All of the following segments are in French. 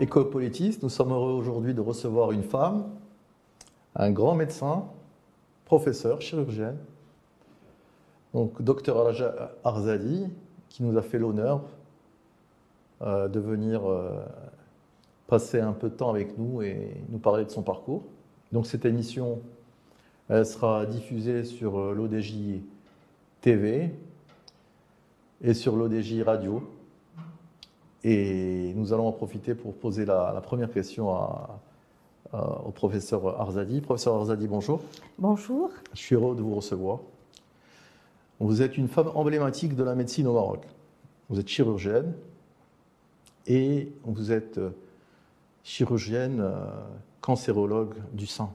Écopolitis, nous sommes heureux aujourd'hui de recevoir une femme, un grand médecin, professeur, chirurgienne, donc docteur Arzadi, qui nous a fait l'honneur euh, de venir euh, passer un peu de temps avec nous et nous parler de son parcours. Donc cette émission, sera diffusée sur euh, l'ODJ TV et sur l'ODJ Radio. Et nous allons en profiter pour poser la, première question au professeur Arzadi. Professeur Arzadi, bonjour. Bonjour. Je suis heureux de vous recevoir. Vous êtes une femme emblématique de la médecine au Maroc. Vous êtes chirurgienne et vous êtes euh, chirurgienne euh, cancérologue du sein.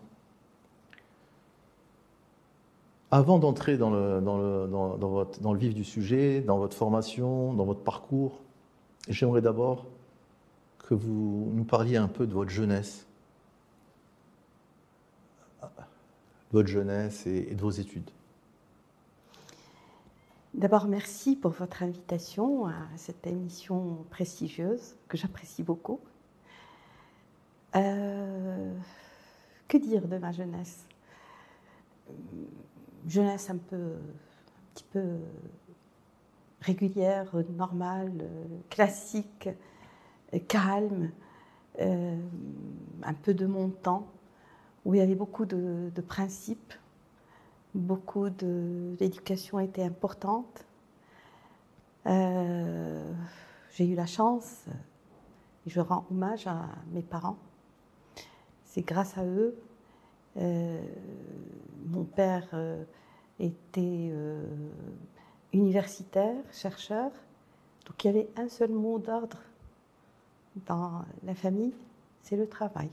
Avant d'entrer dans le, dans, le, dans le vif du sujet, dans votre formation, dans votre parcours, J'aimerais d'abord que vous nous parliez un peu de votre jeunesse, votre jeunesse et, de vos études. D'abord, merci pour votre invitation à cette émission prestigieuse que j'apprécie beaucoup. Euh, que dire de ma jeunesse? Jeunesse un peu, un petit peu régulière, normale, euh, classique, euh, calme, euh, un peu de mon temps, où il y avait beaucoup de, principes, beaucoup de. L'éducation était importante. J'ai eu la chance, je rends hommage à mes parents. C'est grâce à eux. mon père était universitaire, chercheur. Donc il y avait un seul mot d'ordre dans la famille, c'est le travail.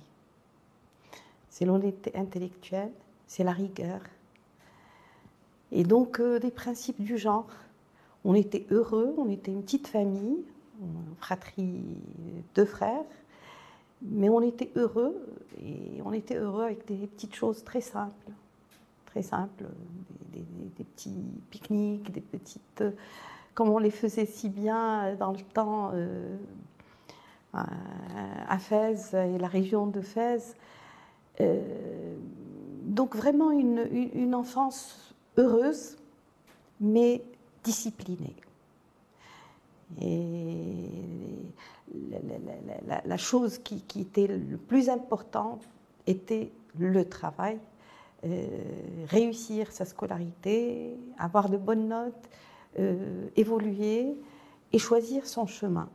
C'est l'honnêteté intellectuelle, c'est la rigueur. Et donc euh, des principes du genre. On était heureux, on était une petite famille, une fratrie, deux frères, mais on était heureux et on était heureux avec des petites choses très simples très simple, des, petits pique-niques, des petites. comme on les faisait si bien dans le temps euh, à Fès et la région de Fès. Euh, donc vraiment une, enfance heureuse, mais disciplinée. Et la, chose qui, qui, était le plus importante était le travail euh, réussir sa scolarité, avoir de bonnes notes, euh, évoluer et choisir son chemin.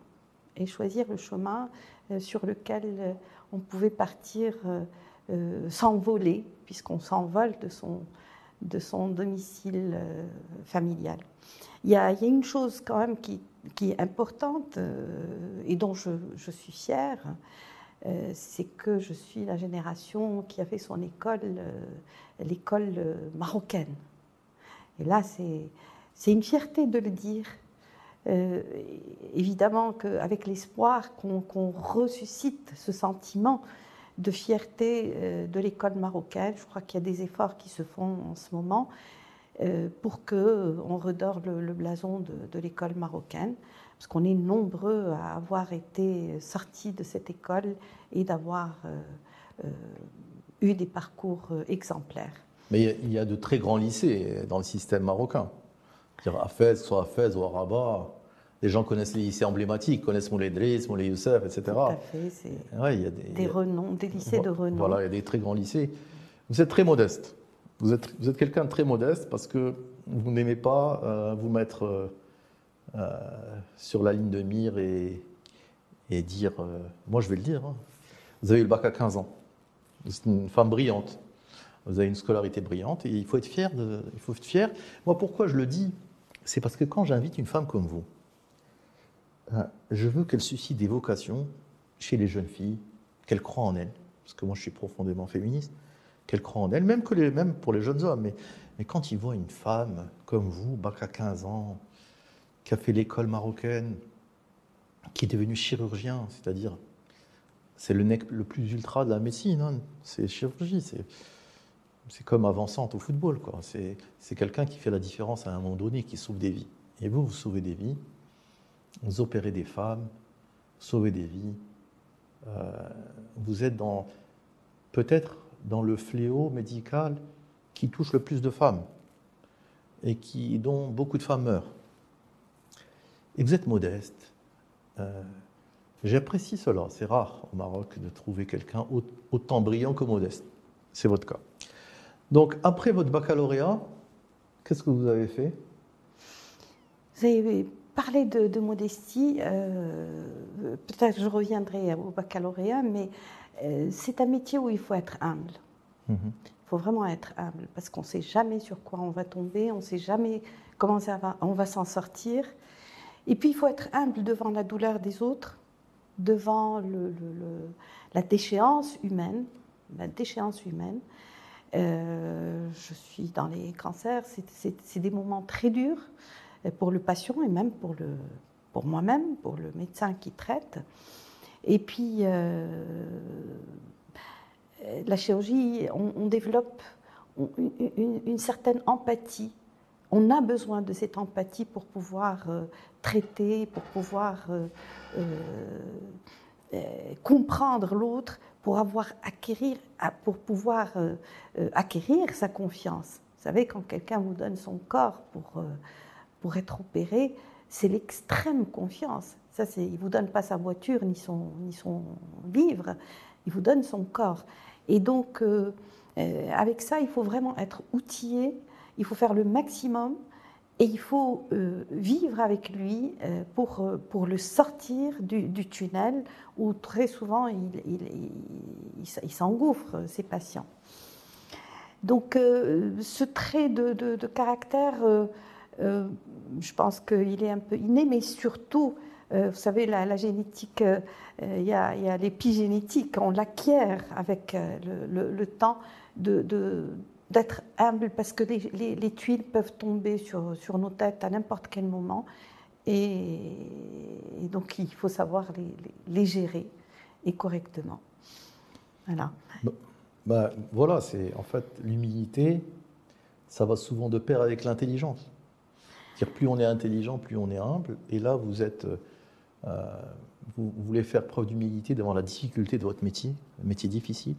Et choisir le chemin euh, sur lequel on pouvait partir s'envoler, puisqu'on s'envole de son, de son domicile familial. Il y, a, il y, a, une chose quand même qui, qui est importante et dont je, je suis fière, euh, c'est que je suis la génération qui a fait son école, euh, l'école euh, marocaine. Et là, c'est une fierté de le dire. évidemment qu'avec l'espoir qu'on ressuscite ce sentiment de fierté de l'école marocaine, je crois qu'il y a des efforts qui se font en ce moment pour qu'on redore le, blason de l'école marocaine parce qu'on est nombreux à avoir été sortis de cette école et d'avoir euh, euh, eu des parcours euh, exemplaires. Mais il y, a de très grands lycées dans le système marocain. À Fès, soit à Fès ou à Rabat, les gens connaissent les lycées emblématiques, connaissent Moulay Driss, Moulay Youssef, etc. Tout à fait, c'est ouais, il y a des, renoms, des lycées de renom. Voilà, il y a des très grands lycées. Vous êtes très modeste. Vous êtes, vous êtes quelqu'un de très modeste parce que vous n'aimez pas vous mettre euh, sur la ligne de mire et, dire, euh, moi je vais le dire, hein. vous avez eu le bac à 15 ans, êtes une femme brillante, vous avez une scolarité brillante et il faut être fier. Il faut être fier. Moi, pourquoi je le dis? C'est parce que quand j'invite une femme comme vous, euh, je veux qu'elle suscite des vocations chez les jeunes filles, qu'elle croient en elles, parce que moi je suis profondément féministe, qu'elle croient en elles, même, même pour les jeunes hommes. Mais, mais quand ils voient une femme comme vous, bac à 15 ans, qui a fait l'école marocaine, qui est devenu chirurgien, c'est-à-dire, c'est le nec le plus ultra de la médecine, hein. c'est chirurgie, c'est comme avançante au football, quoi. C'est quelqu'un qui fait la différence à un moment donné, qui sauve des vies. Et vous, vous sauvez des vies, vous opérez des femmes, sauvez des vies. vous êtes dans peut-être dans le fléau médical qui touche le plus de femmes et qui, dont beaucoup de femmes meurent. Et vous êtes modeste. Euh, j'apprécie cela. C'est rare au Maroc de trouver quelqu'un autant brillant que modeste. C'est votre cas. Donc, après votre baccalauréat, qu'est-ce que vous avez fait? Vous avez parlé de, modestie. Euh, peut-être je reviendrai au baccalauréat, mais euh, c'est un métier où il faut être humble. Mhm. Il faut vraiment être humble parce qu'on ne sait jamais sur quoi on va tomber, on ne sait jamais comment ça va, on va s'en sortir. Et puis il faut être humble devant la douleur des autres, devant la déchéance humaine, la déchéance humaine. Euh, je suis dans les cancers, c'est des moments très durs pour le patient et même pour moi-même, pour le médecin qui traite. Et puis, euh, la chirurgie, on, développe une, certaine empathie. On a besoin de cette empathie pour pouvoir euh, traiter, pour pouvoir euh, euh, comprendre l'autre, pour avoir acquérir, pour pouvoir acquérir sa confiance. Vous savez, quand quelqu'un vous donne son corps pour, pour être opéré, c'est l'extrême confiance. Ça, il ne vous donne pas sa voiture ni son, ni son livre, il vous donne son corps. Et donc, avec ça, il faut vraiment être outillé, il faut faire le maximum et il faut euh, vivre avec lui pour, pour le sortir du, tunnel où très souvent il, s'engouffre, ces patients. Donc, ce trait de, de caractère, je pense qu'il est un peu inné, mais surtout, vous savez, la, génétique euh, il y a, l'épigénétique, on l'acquiert avec euh, le, temps d'être humble parce que les, tuiles peuvent tomber sur, sur nos têtes à n'importe quel moment. Et, donc, il faut savoir les, gérer et correctement. Voilà. Bah, bah, voilà, c'est en fait l'humilité, ça va souvent de pair avec l'intelligence. C'est-à-dire, plus on est intelligent, plus on est humble. Et là, vous êtes. Euh, vous, voulez faire preuve d'humilité devant la difficulté de votre métier, un métier difficile.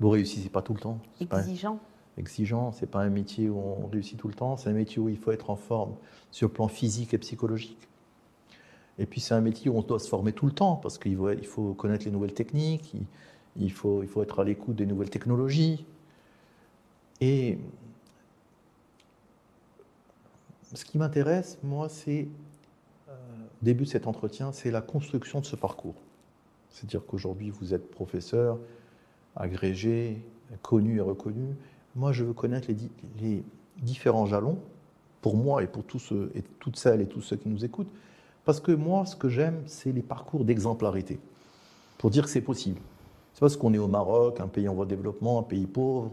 Vous réussissez pas tout le temps. Exigeant. Pas exigeant, c'est pas un métier où on réussit tout le temps, c'est un métier où il faut être en forme sur le plan physique et psychologique. Et puis c'est un métier où on doit se former tout le temps parce qu'il faut, il faut connaître les nouvelles techniques, il, faut, il faut être à l'écoute des nouvelles technologies. Et ce qui m'intéresse, moi, c'est début de cet entretien, c'est la construction de ce parcours. C'est-à-dire qu'aujourd'hui, vous êtes professeur, agrégé, connu et reconnu. Moi, je veux connaître les, différents jalons, pour moi et pour tous ceux, et toutes celles et tous ceux qui nous écoutent, parce que moi, ce que j'aime, c'est les parcours d'exemplarité, pour dire que c'est possible. C'est parce qu'on est au Maroc, un pays en voie de développement, un pays pauvre,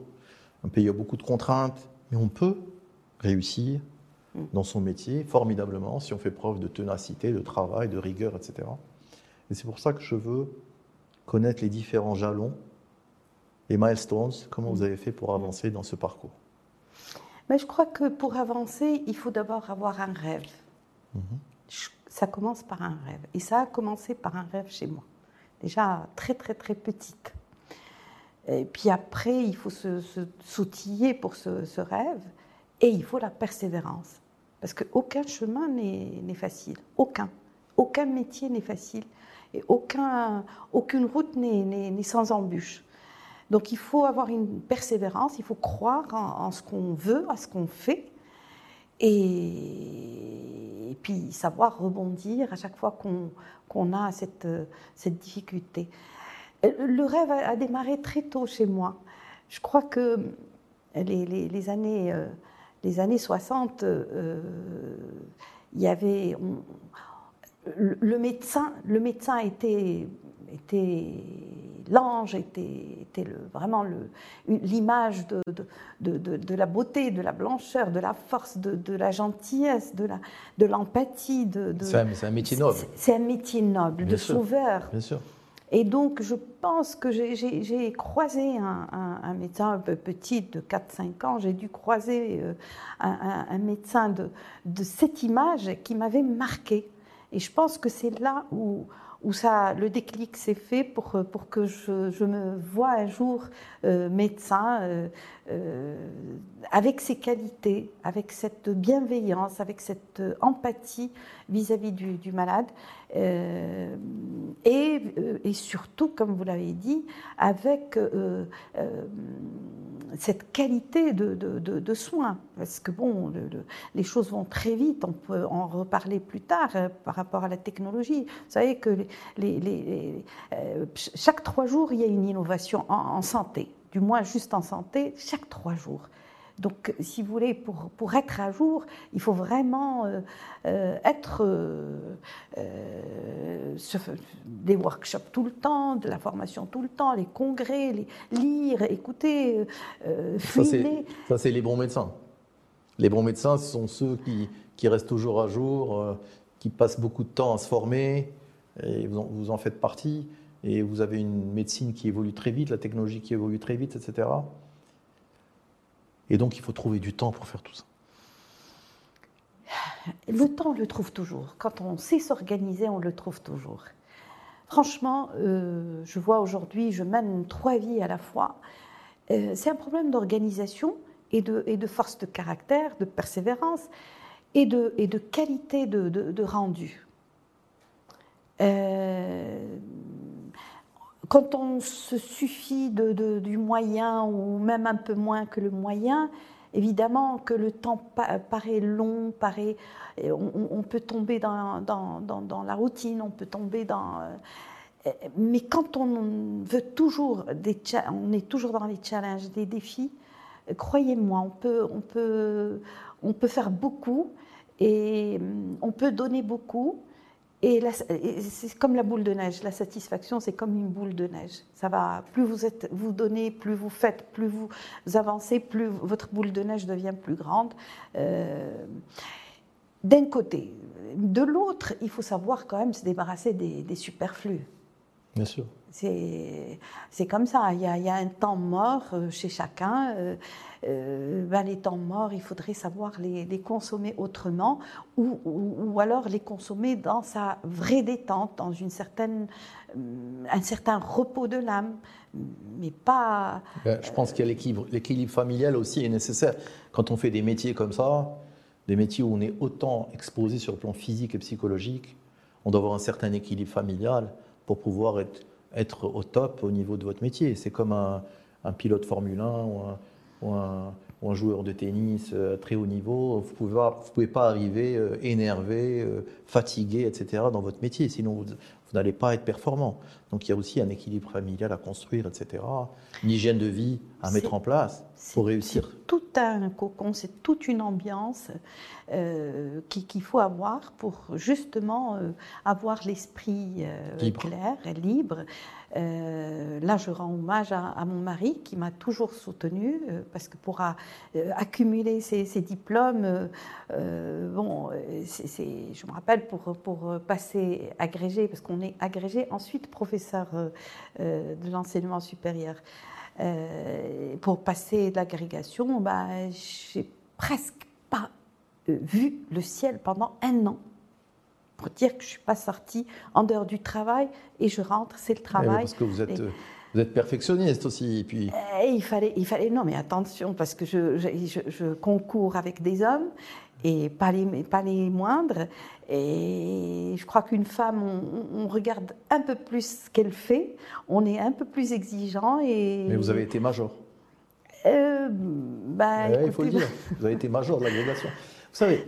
un pays a beaucoup de contraintes, mais on peut réussir, dans son métier formidablement si on fait preuve de ténacité, de travail, de rigueur, etc. Et c'est pour ça que je veux connaître les différents jalons, les milestones, comment vous avez fait pour avancer dans ce parcours. Mais je crois que pour avancer, il faut d'abord avoir un rêve. Mhm. Ça commence par un rêve. Et ça a commencé par un rêve chez moi. Déjà très très très petite. Et puis après, il faut s'outiller pour ce, ce, rêve et il faut la persévérance. Parce qu'aucun chemin n'est facile. Aucun. Aucun métier n'est facile. Et aucun, aucune route n'est sans embûche. Donc il faut avoir une persévérance, il faut croire en, ce qu'on veut, à ce qu'on fait. Et, puis savoir rebondir à chaque fois qu'on a cette, difficulté. Le rêve a, démarré très tôt chez moi. Je crois que les, années euh, les années 60, euh, il y avait. le, médecin, le médecin était l'ange, était, était le, vraiment l'image de, de, de, la beauté, de la blancheur, de la force, de, la gentillesse, de l'empathie. De, c'est un, métier noble. C'est un métier noble, de sauveur. Bien sûr. Et donc, je pense que j'ai croisé un, médecin un peu petit de 4-5 ans, j'ai dû croiser euh, un, médecin de, de, cette image qui m'avait marqué. Et je pense que c'est là où, où ça, le déclic s'est fait pour, pour que je, me vois un jour euh, médecin euh, euh, avec ces qualités, avec cette bienveillance, avec cette empathie vis-à-vis du, malade. Euh, et, et, surtout, comme vous l'avez dit, avec cette qualité de, soins. Parce que bon, le, les choses vont très vite, on peut en reparler plus tard euh, par rapport à la technologie. Vous savez que euh, chaque trois jours, il y a une innovation en, santé, du moins juste en santé, chaque trois jours. Donc, si vous voulez, pour, pour être à jour, il faut vraiment euh, euh être euh, des workshops tout le temps, de la formation tout le temps, les congrès, les, lire, écouter, euh, Ça, c'est les bons médecins. Les bons médecins, ce sont ceux qui, qui restent toujours à jour, qui passent beaucoup de temps à se former, et vous en, vous en faites partie, et vous avez une médecine qui évolue très vite, la technologie qui évolue très vite, etc. Et donc, il faut trouver du temps pour faire tout ça. Le temps, on le trouve toujours. Quand on sait s'organiser, on le trouve toujours. Franchement, euh, je vois aujourd'hui, je mène trois vies à la fois. Euh, c'est un problème d'organisation et de, force de caractère, de persévérance et de, et de qualité de, de rendu. Euh, quand on se suffit du moyen ou même un peu moins que le moyen, évidemment que le temps pa paraît long, paraît, on, peut tomber dans, la routine, on peut tomber dans... Euh, mais quand on veut toujours, des, on est toujours dans les challenges, des défis, croyez-moi, on peut, on, peut, on peut faire beaucoup et on peut donner beaucoup et, c'est comme la boule de neige. La satisfaction, c'est comme une boule de neige. Ça va. Plus vous êtes, vous donnez, plus vous faites, plus vous avancez, plus votre boule de neige devient plus grande. Euh, D'un côté, de l'autre, il faut savoir quand même se débarrasser des, des superflus. Bien sûr. C'est comme ça. Il y, a, un temps mort euh, chez chacun. Euh, euh, ben les temps morts, il faudrait savoir les, consommer autrement ou, alors les consommer dans sa vraie détente, dans une certaine, un certain repos de l'âme, mais pas... Ben, je pense qu'il y a l'équilibre. L'équilibre familial aussi est nécessaire. Quand on fait des métiers comme ça, des métiers où on est autant exposé sur le plan physique et psychologique, on doit avoir un certain équilibre familial pour pouvoir être, être au top au niveau de votre métier. C'est comme un, pilote Formule 1 ou un, ou un, ou un, joueur de tennis euh, à très haut niveau, vous ne pouvez, pas, pouvez pas arriver euh, énervé, euh, fatigué, etc. dans votre métier, sinon vous, vous n'allez pas être performant. Donc il y a aussi un équilibre familial à construire, etc. Une hygiène de vie à mettre en place pour réussir. Tout un cocon, c'est toute une ambiance euh, qu'il qu faut avoir pour justement euh, avoir l'esprit euh, clair et libre. Euh, là, je rends hommage à, mon mari qui m'a toujours soutenue euh, parce que pour euh, accumuler ces diplômes, bon, je me rappelle pour, pour passer agrégé, parce qu'on est agrégé, ensuite professeur de l'enseignement supérieur. pour passer l'agrégation, bah, j'ai presque pas vu le ciel pendant un an pour dire que je ne suis pas sortie en dehors du travail et je rentre, c'est le travail. parce que vous êtes, et, vous êtes perfectionniste aussi. Et puis... Et il, fallait, il fallait, non mais attention, parce que je, je, je, je concours avec des hommes et pas les, pas les moindres. Et je crois qu'une femme, on, on, regarde un peu plus ce qu'elle fait, on est un peu plus exigeant. Et... Mais vous avez été major. Euh, bah, écoutez, il faut le dire, vous avez été major de l'agrégation. Vous savez,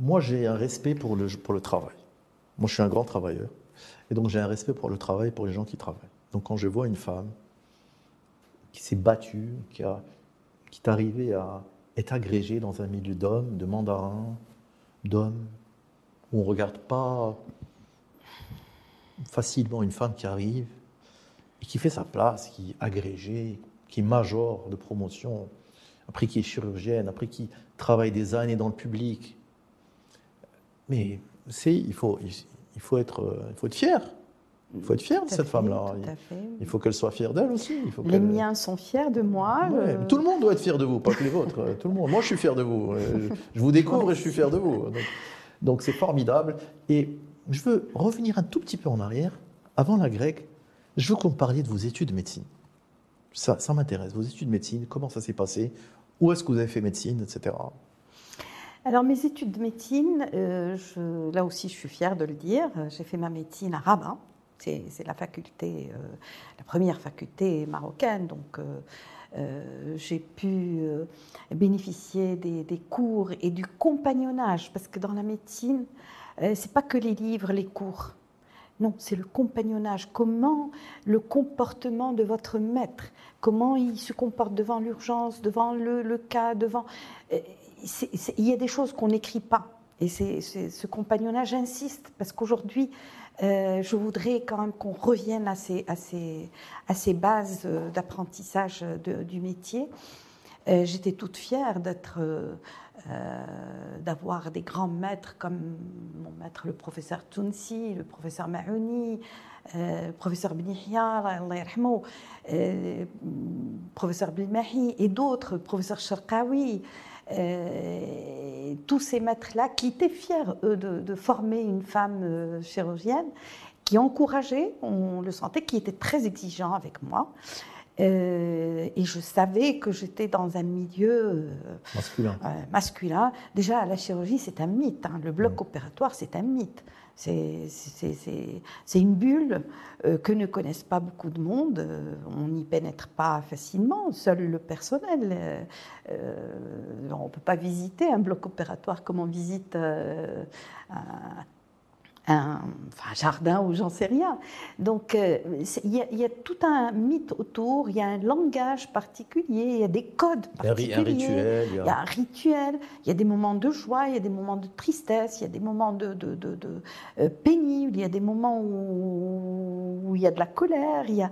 moi j'ai un respect pour le, pour le travail. Moi, je suis un grand travailleur. Et donc, j'ai un respect pour le travail, pour les gens qui travaillent. Donc, quand je vois une femme qui s'est battue, qui, a, qui est arrivée à être agrégée dans un milieu d'hommes, de mandarins, d'hommes, où on ne regarde pas facilement une femme qui arrive et qui fait sa place, qui est agrégée, qui est major de promotion, après qui est chirurgienne, après qui travaille des années dans le public. Mais c'est, il faut, il faut être, il faut être fier. Il faut être fier de cette femme-là. Il, faut qu'elle soit fière d'elle aussi. Il faut les miens sont fiers de moi. Ouais, euh... Tout le monde doit être fier de vous, pas que les vôtres. Tout le monde. Moi, je suis fier de vous. Je vous découvre et je suis fier de vous. Donc, donc c'est formidable. Et je veux revenir un tout petit peu en arrière, avant la grecque. Je veux qu'on me parliez de vos études de médecine. Ça, ça m'intéresse. Vos études de médecine, comment ça s'est passé? Où est-ce que vous avez fait médecine, etc. Alors mes études de médecine, euh, là aussi je suis fière de le dire, euh, j'ai fait ma médecine à Rabat, c'est euh, la première faculté marocaine, donc j'ai pu bénéficier des, cours et du compagnonnage, parce que dans la médecine, c'est pas que les livres, les cours. Non, c'est le compagnonnage. Comment le comportement de votre maître, comment il se comporte devant l'urgence, devant le cas, devant. Il y a des choses qu'on n'écrit pas. Et c'est, ce compagnonnage insiste, parce qu'aujourd'hui, euh, je voudrais quand même qu'on revienne à ces, bases d'apprentissage du métier. Euh, j'étais toute fière d'être, euh, d'avoir des grands maîtres comme mon maître, le professeur Tounsi, le professeur Mahouni, le professeur yarhamou, euh, professeur Bilmahi et d'autres, professeur Sharqawi. Euh, tous ces maîtres-là qui étaient fiers, eux, de, de former une femme euh, chirurgienne, qui encourageaient, on le sentait, qui étaient très exigeants avec moi. Euh, et je savais que j'étais dans un milieu Masculin. masculin. Déjà, la chirurgie, c'est un mythe. hein. Le bloc opératoire, c'est un mythe. C'est- une bulle euh, que ne connaissent pas beaucoup de monde. Euh, on n'y pénètre pas facilement. Seul le personnel. euh, on ne peut pas visiter un bloc opératoire comme on visite un, un- enfin, un jardin ou j'en sais rien. Donc, euh, il y, a- il y a tout un mythe autour, il y a un langage particulier, il y a des codes particuliers. un rituel. il y a- un rituel, il y a des moments de joie, il y a des moments de tristesse, il y a des moments de, de, de- de, euh, pénibles, il y a des moments où, où il y a de la colère. Il y a...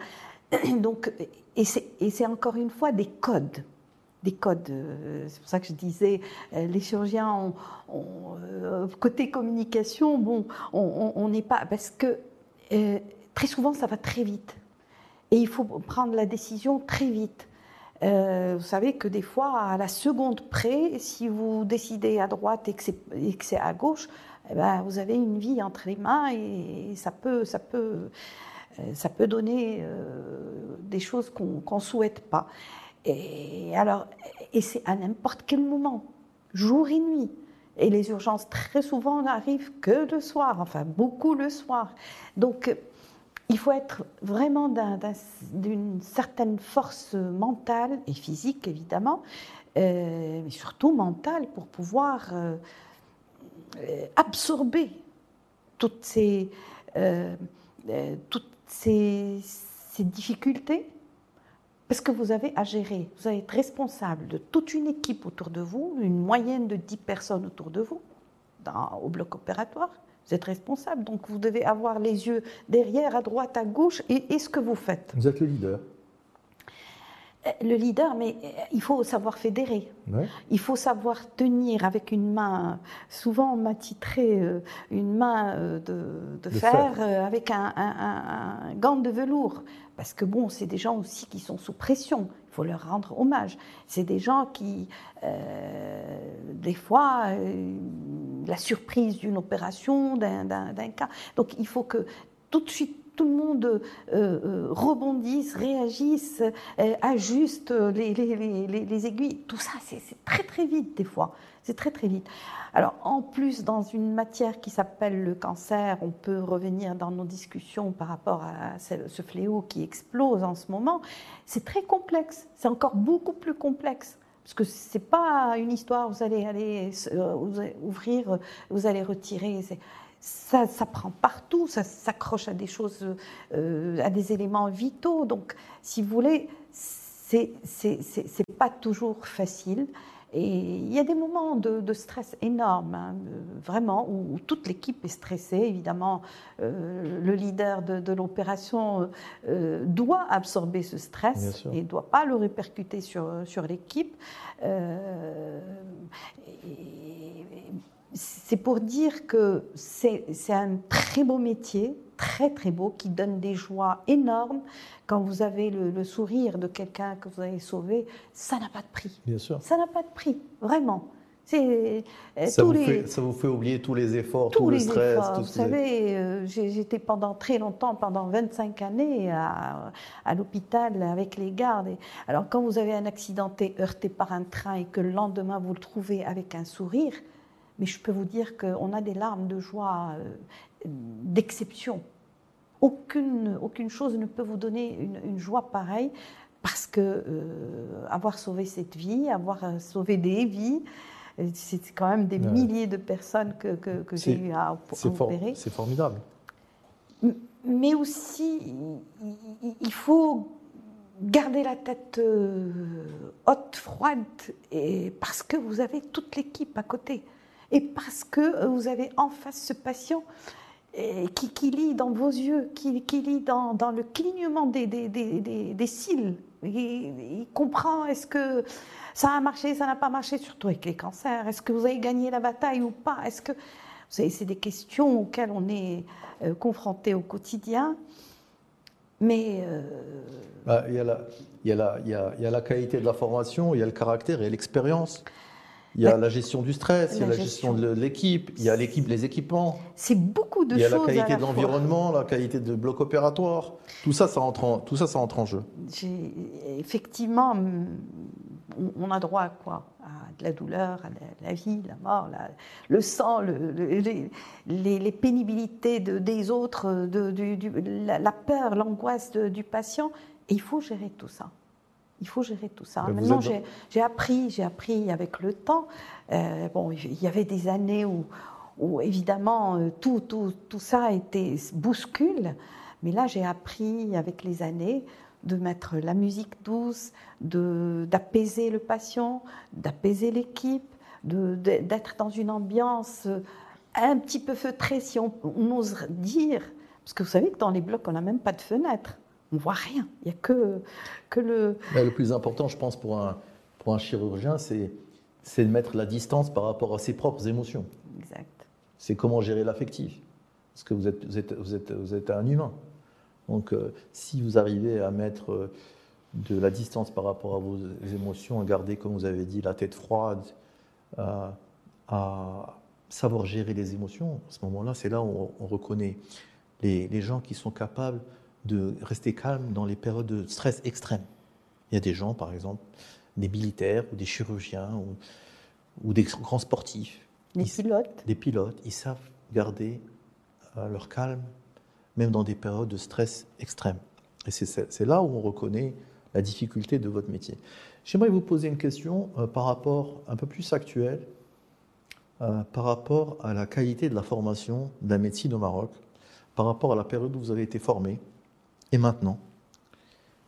Donc, et c'est encore une fois des codes. Des codes. euh, C'est pour ça que je disais, euh, les chirurgiens, euh, côté communication, bon, on- n'est pas. Parce que très souvent, ça va très vite. Et il faut prendre la décision très vite. Vous savez que des fois, à la seconde près, si vous décidez à droite et que c'est, à gauche, eh ben, vous avez une vie entre les mains et ça peut, ça peut, ça peut donner des choses qu'on ne souhaite pas. Et, alors, et c'est à n'importe quel moment, jour et nuit. Et les urgences, très souvent, n'arrivent que le soir, enfin beaucoup le soir. Donc, il faut être vraiment d'un- d'un- d'une certaine force mentale et physique, évidemment, euh, mais surtout mentale pour pouvoir euh, euh, absorber toutes ces difficultés. Parce que vous avez à gérer, vous allez être responsable de toute une équipe autour de vous, une moyenne de 10 personnes autour de vous, au bloc opératoire. Vous êtes responsable, donc vous devez avoir les yeux derrière, à droite, à gauche, et, et ce que vous faites. Vous êtes le leader. Euh, Le leader, mais euh, il faut savoir fédérer. Ouais. Il faut savoir tenir avec une main. Souvent, on m'a titré euh, une main euh, de, de De fer, fer. euh, avec un, un- gant de velours. Parce que bon, c'est des gens aussi qui sont sous pression. Il faut leur rendre hommage. C'est des gens qui, des fois, la surprise d'une opération, d'un cas. Donc, il faut que tout de suite tout le monde euh, euh, rebondisse, réagisse, euh, ajuste les, les- les- les- les aiguilles. Tout ça, c'est très très vite des fois. C'est très très vite. Alors en plus, dans une matière qui s'appelle le cancer, on peut revenir dans nos discussions par rapport à ce, ce fléau qui explose en ce moment. C'est très complexe. C'est encore beaucoup plus complexe. Parce que c'est pas une histoire, vous allez aller euh, vous allez ouvrir, vous allez retirer. Ça, ça prend partout, ça s'accroche à des choses, euh, à des éléments vitaux. Donc, si vous voulez, c'est pas toujours facile. Et il y a des moments de, de stress énorme, hein, vraiment, où, où toute l'équipe est stressée. Évidemment, euh, le leader de, de l'opération euh, doit absorber ce stress et ne doit pas le répercuter sur, sur l'équipe. Euh, c'est pour dire que c'est un très beau métier, très très beau, qui donne des joies énormes. Quand vous avez le, le sourire de quelqu'un que vous avez sauvé, ça n'a pas de prix. Bien sûr. Ça n'a pas de prix, vraiment. Euh, ça, vous fait, ça vous fait oublier tous les efforts, tous tout le stress. Efforts. vous savez, euh, j'étais pendant très longtemps, pendant 25 années, à, à l'hôpital avec les gardes. alors, quand vous avez un accidenté heurté par un train et que le lendemain vous le trouvez avec un sourire, mais je peux vous dire qu'on a des larmes de joie euh, d'exception. Aucune, aucune chose ne peut vous donner une, une joie pareille parce que euh, avoir sauvé cette vie, avoir euh, sauvé des vies, c'est quand même des milliers de personnes que, que, j'ai eu à, opérer. C'est formidable. Mais aussi, il faut garder la tête haute, froide, et parce que vous avez toute l'équipe à côté. Et parce que vous avez en face ce patient qui, qui, lit dans vos yeux, qui, lit dans, le clignement des, cils. Il, comprend est-ce que ça a marché, ça n'a pas marché, surtout avec les cancers. Est-ce que vous avez gagné la bataille ou pas? Est-ce que c'est des questions auxquelles on est euh, confronté au quotidien. Mais euh, bah, il, y a la, il y a la qualité de la formation, il y a le caractère et l'expérience. Il y a la, gestion du stress, il y a la gestion, de l'équipe, il y a l'équipe, les équipements. C'est beaucoup de choses. Il y a la qualité de l'environnement, la qualité de bloc opératoire. Tout ça, ça entre en, tout ça, ça entre en jeu. Effectivement, on a droit à quoi? À de la douleur, à la, vie, la mort, le sang, le, les, les, pénibilités de, des autres, de, du, la, la, peur, l'angoisse du patient. Et il faut gérer tout ça. Il faut gérer tout ça. Maintenant, j'ai appris, j'ai appris avec le temps. Euh, bon, il y avait des années où, où évidemment, euh, tout, tout, tout, ça était bouscule. Mais là, j'ai appris avec les années de mettre la musique douce, d'apaiser le patient, d'apaiser l'équipe, d'être dans une ambiance un petit peu feutrée, si on, on ose dire. Parce que vous savez que dans les blocs, on n'a même pas de fenêtre on voit rien. Il n'y a que, que le. le plus important, je pense, pour un, pour un chirurgien, c'est, c'est de mettre la distance par rapport à ses propres émotions. Exact. C'est comment gérer l'affectif. Parce que vous êtes, vous êtes, vous êtes, vous êtes un humain. Donc, euh, si vous arrivez à mettre euh, de la distance par rapport à vos émotions, à garder, comme vous avez dit, la tête froide, à, à savoir gérer les émotions, à ce moment-là, c'est là où on, reconnaît les, les gens qui sont capables de rester calme dans les périodes de stress extrême. Il y a des gens, par exemple, des militaires ou des chirurgiens ou, des grands sportifs. Des pilotes? Des pilotes, ils savent garder euh, leur calme, même dans des périodes de stress extrême. Et c'est là où on reconnaît la difficulté de votre métier. J'aimerais vous poser une question euh, par rapport un peu plus actuelle, euh, par rapport à la qualité de la formation de la médecine au Maroc, par rapport à la période où vous avez été formé. Et maintenant,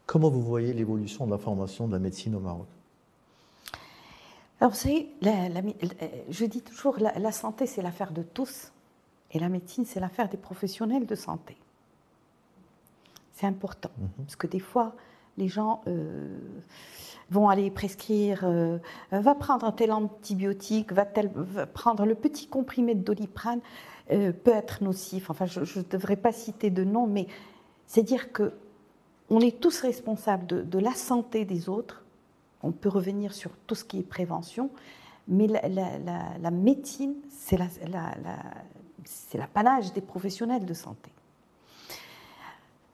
comment vous voyez l'évolution de la formation de la médecine au Maroc? Alors, vous savez, je dis toujours, la, la santé, c'est l'affaire de tous, et la médecine, c'est l'affaire des professionnels de santé. C'est important, mhm. parce que des fois, les gens euh, vont aller prescrire, euh, va prendre un tel antibiotique, va, va prendre le petit comprimé de doliprane, euh, peut être nocif. Enfin, je ne devrais pas citer de nom, mais c'est dire que on est tous responsables de, la santé des autres. On peut revenir sur tout ce qui est prévention, mais la, médecine, c'est l'apanage des professionnels de santé.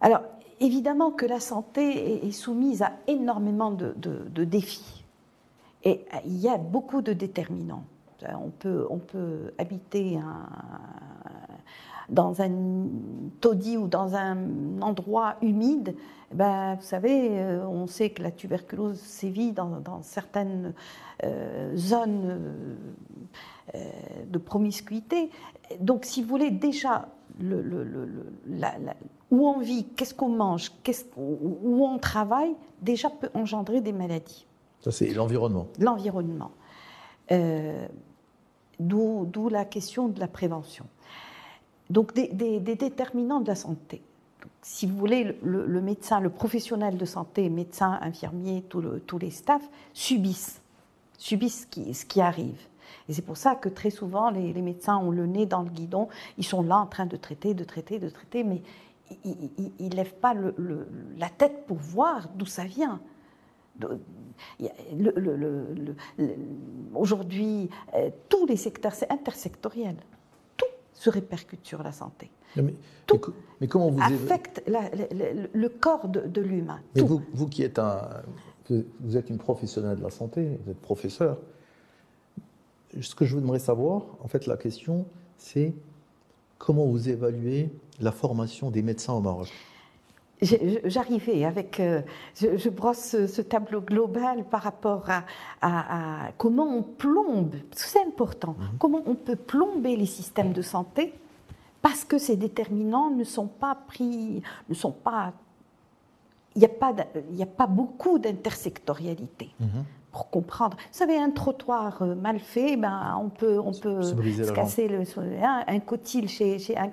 Alors, évidemment que la santé est, soumise à énormément de, défis. Et il y a beaucoup de déterminants. On peut habiter un, dans un taudis ou dans un endroit humide, ben, vous savez, euh, on sait que la tuberculose sévit dans, certaines euh, zones euh, de promiscuité. Donc, si vous voulez, déjà, le, où on vit, qu'est-ce qu'on mange, où on travaille, déjà peut engendrer des maladies. Ça, c'est l'environnement. L'environnement. D'où la question de la prévention. Donc des, déterminants de la santé. si vous voulez, le, médecin, le professionnel de santé, médecin, infirmier, tous les staffs, subissent, subissent ce qui, arrive. Et c'est pour ça que très souvent, les, médecins ont le nez dans le guidon, ils sont là en train de traiter, de traiter, de traiter, mais ils ne lèvent pas la tête pour voir d'où ça vient. Aujourd'hui, euh, tous les secteurs, c'est intersectoriel. Se répercute sur la santé. Mais, tout mais, comment vous affecte le, corps de, l'humain. Mais vous, vous, qui êtes un, vous êtes une professionnelle de la santé, vous êtes professeur. Ce que je voudrais savoir, en fait, la question, c'est comment vous évaluez la formation des médecins au Maroc? J'arrivais avec, euh, je, brosse ce, tableau global par rapport à, comment on plombe, parce que c'est important, mhm. comment on peut plomber les systèmes de santé parce que ces déterminants ne sont pas pris, ne sont pas, il n'y a pas, il a pas beaucoup d'intersectorialité. Mhm pour comprendre. Vous savez, un trottoir euh, mal fait, ben, on peut, on peut se, casser le, un, un cotyle chez, chez un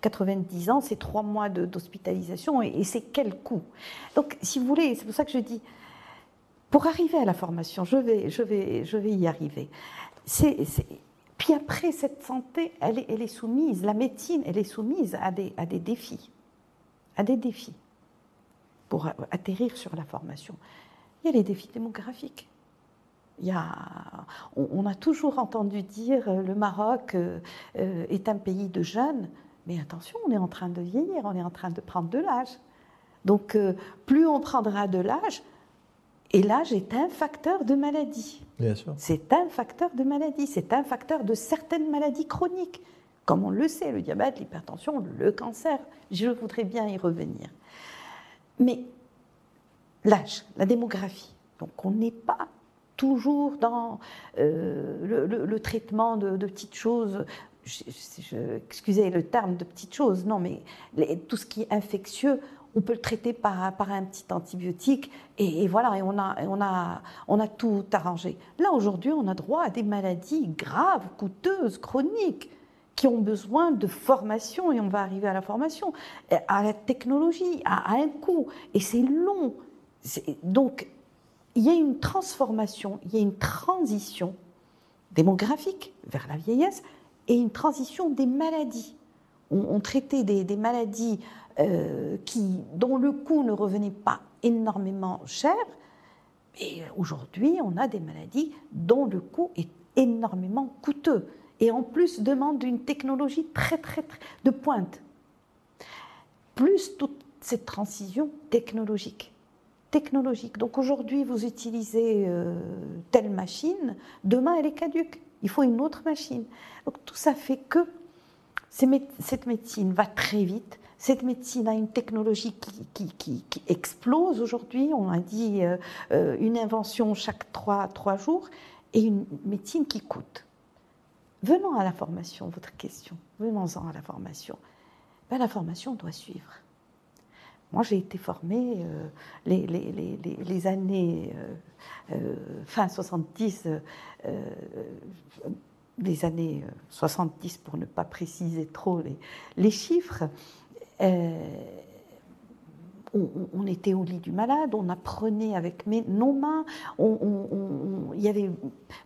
90 ans, c'est trois mois d'hospitalisation et, c'est quel coût? Donc, si vous voulez, c'est pour ça que je dis, pour arriver à la formation, je vais, je vais, je vais y arriver. C'est, puis après, cette santé, elle est, elle est, soumise, la médecine, elle est soumise à des, à des défis, à des défis pour atterrir sur la formation. Il y a les défis démographiques. Il on, a toujours entendu dire euh, le Maroc euh, euh, est un pays de jeunes, mais attention, on est en train de vieillir, on est en train de prendre de l'âge. Donc, plus on prendra de l'âge, et l'âge est un facteur de maladie. Bien sûr. C'est un facteur de maladie, c'est un facteur de certaines maladies chroniques, comme on le sait, le diabète, l'hypertension, le cancer. Je voudrais bien y revenir. Mais l'âge, la démographie. Donc on n'est pas toujours dans euh, le, traitement de, petites choses. excusez le terme de petites choses, non, mais tout ce qui est infectieux, on peut le traiter par, un petit antibiotique et, voilà, et on a, on, a, on a tout arrangé. Là, aujourd'hui, on a droit à des maladies graves, coûteuses, chroniques qui ont besoin de formation, et on va arriver à la formation, à la technologie, à, à un coût, et c'est long. Donc, il y a une transformation, il y a une transition démographique vers la vieillesse et une transition des maladies. On, traitait des, maladies euh, dont le coût ne revenait pas énormément cher, et aujourd'hui, on a des maladies dont le coût est énormément coûteux et en plus demande une technologie très, très, très de pointe. Plus toute cette transition technologique technologique. Donc aujourd'hui, vous utilisez euh, telle machine, demain, elle est caduque. Il faut une autre machine. Donc tout ça fait que cette médecine va très vite. Cette médecine a une technologie qui, explose aujourd'hui. On a dit euh, euh, une invention chaque trois, jours et une médecine qui coûte. Venons à la formation, votre question. Venons-en à la formation. Ben, la formation doit suivre. Moi, j'ai été formée euh, les, années euh, euh, fin 70, les années 70 pour ne pas préciser trop les, chiffres. On, était au lit du malade, on apprenait avec nos mains, il y avait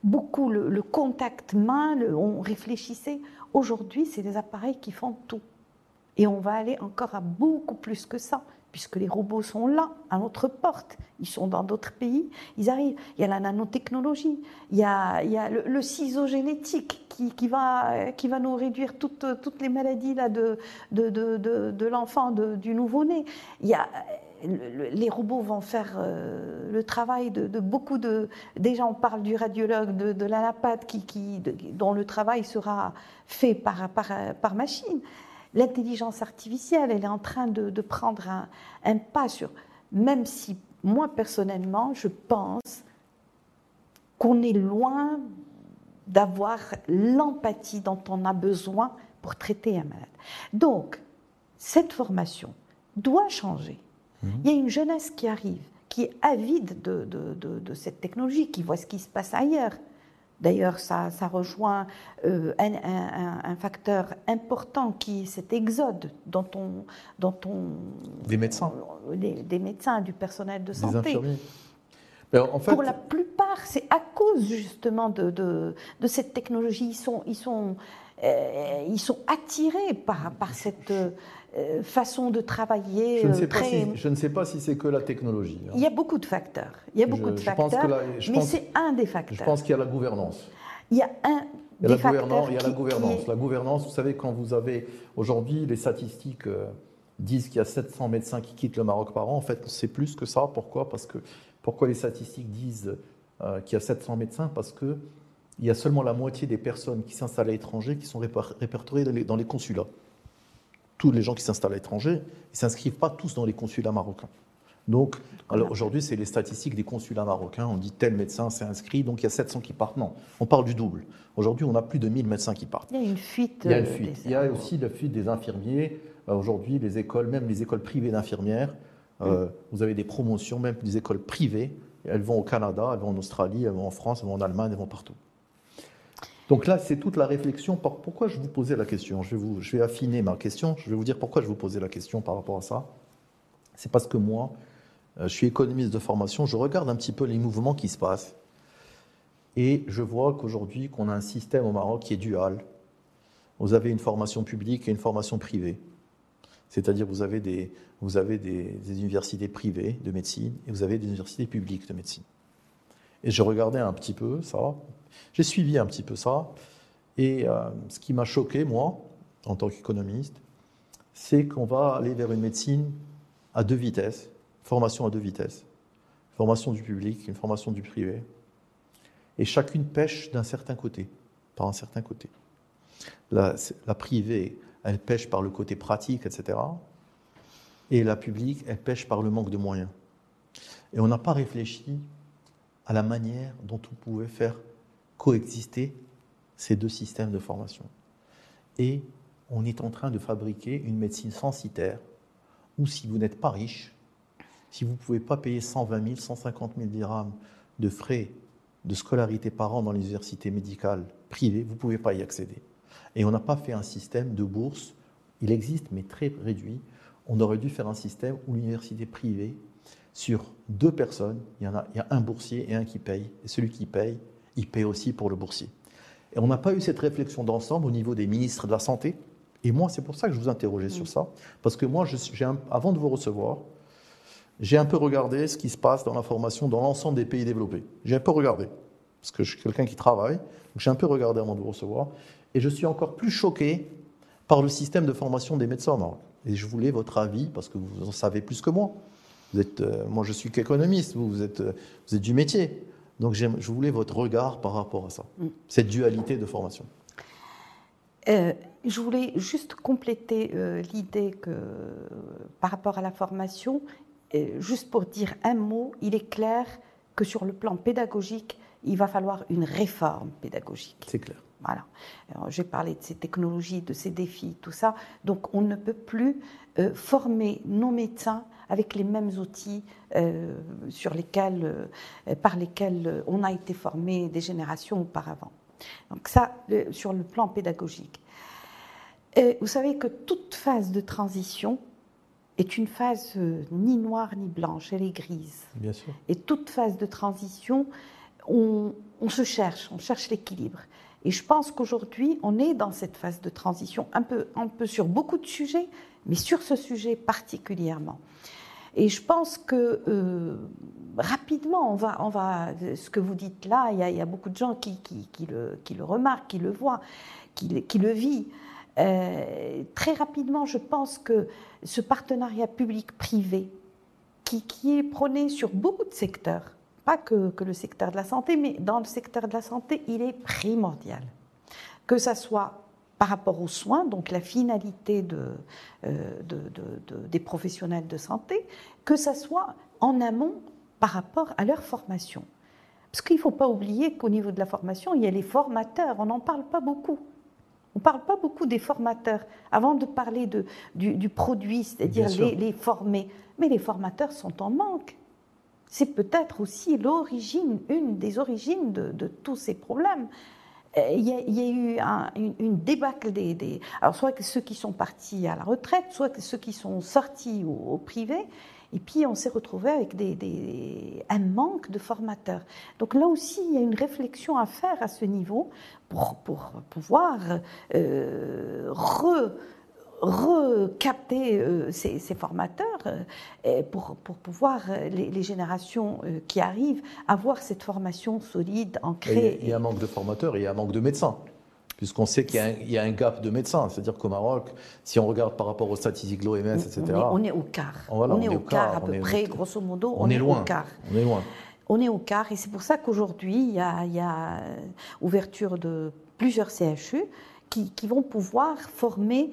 beaucoup le, le contact main, on réfléchissait. Aujourd'hui, c'est des appareils qui font tout. Et on va aller encore à beaucoup plus que ça, puisque les robots sont là, à notre porte. Ils sont dans d'autres pays, ils arrivent. Il y a la nanotechnologie, il y a, a le, ciseau génétique qui, va, nous réduire toutes, les maladies de, l'enfant, du nouveau-né. Les robots vont faire euh, le travail de, beaucoup de. Déjà, on parle du radiologue, de, de l'anapathe, dont le travail sera fait par machine l'intelligence artificielle, elle est en train de, prendre un, pas sur, même si moi personnellement, je pense qu'on est loin d'avoir l'empathie dont on a besoin pour traiter un malade. Donc, cette formation doit changer. Mmh. Il y a une jeunesse qui arrive, qui est avide de cette technologie, qui voit ce qui se passe ailleurs. D'ailleurs, ça, rejoint euh, un, facteur important qui est cet exode dont on, dont on des médecins, des, médecins, du personnel de santé. Des infirmiers. En fait... Pour la plupart, c'est à cause justement de, de, cette technologie. Ils sont, ils sont, euh, ils sont attirés par, par cette, euh, façon de travailler. Je ne sais, euh, pas, très- si, je ne sais pas si c'est que la technologie. hein. Il y a beaucoup de facteurs. Il y a beaucoup Je- de je pense facteurs, je mais c'est un des Je facteurs. pense qu'il y a la gouvernance. Il y a un Il y a, des la, gouvernance, facteurs il y a la qui- qui gouvernance. est- La gouvernance, vous savez, quand vous avez aujourd'hui les statistiques euh, disent qu'il y a 700 médecins qui quittent le Maroc par an. En fait, c'est plus que ça. Pourquoi? Parce que pourquoi les statistiques disent euh, qu'il y a 700 médecins? Parce que il y a seulement la moitié des personnes qui s'installent à l'étranger qui sont réper- répertoriées dans les, consulats. Tous les gens qui s'installent à l'étranger, ils s'inscrivent pas tous dans les consulats marocains. Donc, alors aujourd'hui, c'est les statistiques des consulats marocains. On dit tel médecin s'est inscrit, donc il y a 700 qui partent. Non, on parle du double. Aujourd'hui, on a plus de 1000 médecins qui partent. Il y a une fuite. Il y a une euh, fuite. Il y a aussi la fuite des infirmiers. Euh, Aujourd'hui, les écoles, même les écoles privées d'infirmières, euh, vous avez des promotions, même des écoles privées. Elles vont au Canada, elles vont en Australie, elles vont en France, elles vont en Allemagne, elles vont partout. Donc là, c'est toute la réflexion. Pourquoi je vous posais la question je vais, je vais affiner ma question. Je vais vous dire pourquoi je vous posais la question par rapport à ça. C'est parce que moi, euh, je suis économiste de formation. Je regarde un petit peu les mouvements qui se passent. Et je vois qu'aujourd'hui, qu'on a un système au Maroc qui est dual. Vous avez une formation publique et une formation privée. C'est-à-dire vous avez, des, vous avez des, universités privées de médecine et vous avez des universités publiques de médecine. Et je regardais un petit peu ça, j'ai suivi un petit peu ça, et euh, ce qui m'a choqué, moi, en tant qu'économiste, c'est qu'on va aller vers une médecine à deux vitesses, formation à deux vitesses, formation du public, une formation du privé, et chacune pêche d'un certain côté, par un certain côté. La privée, elle pêche par le côté pratique, etc. Et la publique, elle pêche par le manque de moyens. Et on n'a pas réfléchi à la manière dont on pouvait faire coexister ces deux systèmes de formation. Et on est en train de fabriquer une médecine censitaire où si vous n'êtes pas riche, si vous ne pouvez pas payer 120 000, 150 000 dirhams de frais de scolarité par an dans les universités médicales privées, vous ne pouvez pas y accéder. Et on n'a pas fait un système de bourse, il existe mais très réduit. On aurait dû faire un système où l'université privée, sur deux personnes, il y, en a, il y a un boursier et un qui paye. Et celui qui paye, il paye aussi pour le boursier. Et on n'a pas eu cette réflexion d'ensemble au niveau des ministres de la Santé. Et moi, c'est pour ça que je vous interrogeais sur ça. Parce que moi, je, j'ai un- avant de vous recevoir, j'ai un peu regardé ce qui se passe dans la formation dans l'ensemble des pays développés. J'ai un peu regardé. Parce que je suis quelqu'un qui travaille. Donc j'ai un peu regardé avant de vous recevoir. Et je suis encore plus choqué par le système de formation des médecins au Maroc. Et je voulais votre avis, parce que vous en savez plus que moi. Vous êtes, euh, moi, je suis qu'économiste, vous, vous êtes, euh, vous êtes du métier. Donc, je voulais votre regard par rapport à ça, cette dualité de formation. Euh, je voulais juste compléter l'idée que par rapport à la formation, juste pour dire un mot, il est clair que sur le plan pédagogique, il va falloir une réforme pédagogique. C'est clair. Voilà. J'ai parlé de ces technologies, de ces défis, tout ça. Donc, on ne peut plus euh, former nos médecins avec les mêmes outils euh, sur lesquels, euh, par lesquels on a été formé des générations auparavant. Donc ça, le- sur le plan pédagogique. Vous savez que toute phase de transition est une phase ni noire ni blanche, elle est grise. Bien sûr. Et toute phase de transition, on, on se cherche, on cherche l'équilibre. Et je pense qu'aujourd'hui, on est dans cette phase de transition, un peu, sur beaucoup de sujets, mais sur ce sujet particulièrement. Et je pense que euh, rapidement, on va, on va, ce que vous dites là, il y a, beaucoup de gens qui, le, remarquent, qui le voient, qui, le- vivent. Euh, très rapidement, je pense que ce partenariat public-privé, qui est prôné sur beaucoup de secteurs, pas que, que le secteur de la santé, mais dans le secteur de la santé, il est primordial. Que ça soit par rapport aux soins, donc la finalité de, euh, de- de- de- des professionnels de santé, que ça soit en amont par rapport à leur formation. Parce qu'il ne faut pas oublier qu'au niveau de la formation, il y a les formateurs, on n'en parle pas beaucoup. On ne parle pas beaucoup des formateurs. Avant de parler du, du produit, c'est-à-dire les, les formés, mais les formateurs sont en manque. C'est peut-être aussi l'origine, une des origines de, tous ces problèmes. Euh, Il y, a, eu un- une, débâcle des, des- Alors, soit ceux qui sont partis à la retraite, soit ceux qui sont sortis au, privé. Et puis, on s'est retrouvé avec un manque de formateurs. Donc, là aussi, il y a une réflexion à faire à ce niveau pour, pour pouvoir euh, re- recapter euh, ces, formateurs euh, pour, pour, pouvoir, les, générations qui arrivent, avoir cette formation solide, ancrée. il y a un manque de formateurs et il y a un manque de médecins puisqu'on sait qu'il y, a un gap de médecins. C'est-à-dire qu'au Maroc, si on regarde par rapport aux statistiques de l'OMS, etc. On est, au quart. on, est, au quart, à peu près, grosso modo. On, est, loin. Au quart. On est loin. On est au quart, et c'est pour ça qu'aujourd'hui, il, y a, ouverture de plusieurs CHU qui, vont pouvoir former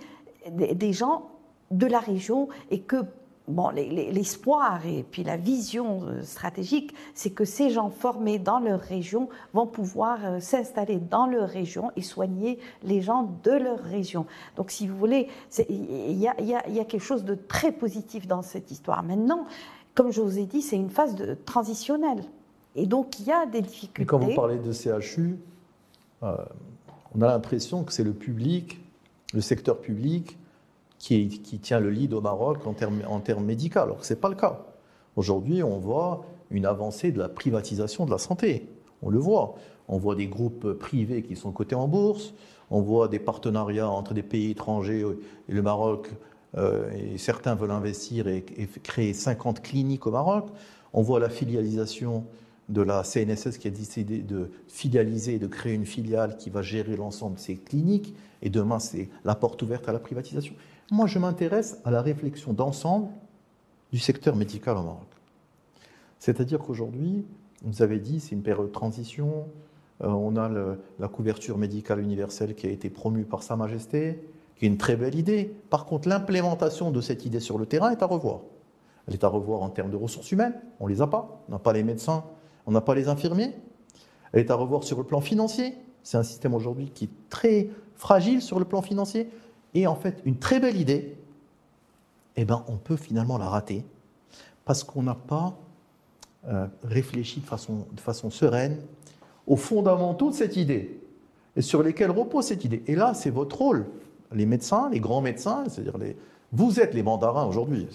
des gens de la région et que bon, l'espoir et puis la vision euh, stratégique, c'est que ces gens formés dans leur région vont pouvoir euh, s'installer dans leur région et soigner les gens de leur région. Donc, si vous voulez, il y, y a, quelque chose de très positif dans cette histoire. Maintenant, comme je vous ai dit, c'est une phase de, transitionnelle. Et donc, il y a des difficultés. Et quand vous parlez de CHU, euh, on a l'impression que c'est le public, le secteur public, qui, tient le lead au Maroc en termes, médicaux, alors que ce n'est pas le cas. Aujourd'hui, on voit une avancée de la privatisation de la santé. On le voit. On voit des groupes privés qui sont cotés en bourse. On voit des partenariats entre des pays étrangers et le Maroc. Euh, certains veulent investir et, créer 50 cliniques au Maroc. On voit la filialisation de la CNSS qui a décidé de filialiser et de créer une filiale qui va gérer l'ensemble de ces cliniques. Et demain, c'est la porte ouverte à la privatisation. Moi, je m'intéresse à la réflexion d'ensemble du secteur médical au Maroc. C'est-à-dire qu'aujourd'hui, vous avez dit, c'est une période de transition, euh, on a la couverture médicale universelle qui a été promue par Sa Majesté, qui est une très belle idée. Par contre, l'implémentation de cette idée sur le terrain est à revoir. Elle est à revoir en termes de ressources humaines, on ne les a pas, on n'a pas les médecins, on n'a pas les infirmiers. Elle est à revoir sur le plan financier, c'est un système aujourd'hui qui est très fragile sur le plan financier et en fait une très belle idée, eh ben, on peut finalement la rater parce qu'on n'a pas euh, réfléchi de façon, sereine aux fondamentaux de cette idée et sur lesquels repose cette idée. Et là, c'est votre rôle, les médecins, les grands médecins, c'est-à-dire les, vous êtes les mandarins aujourd'hui,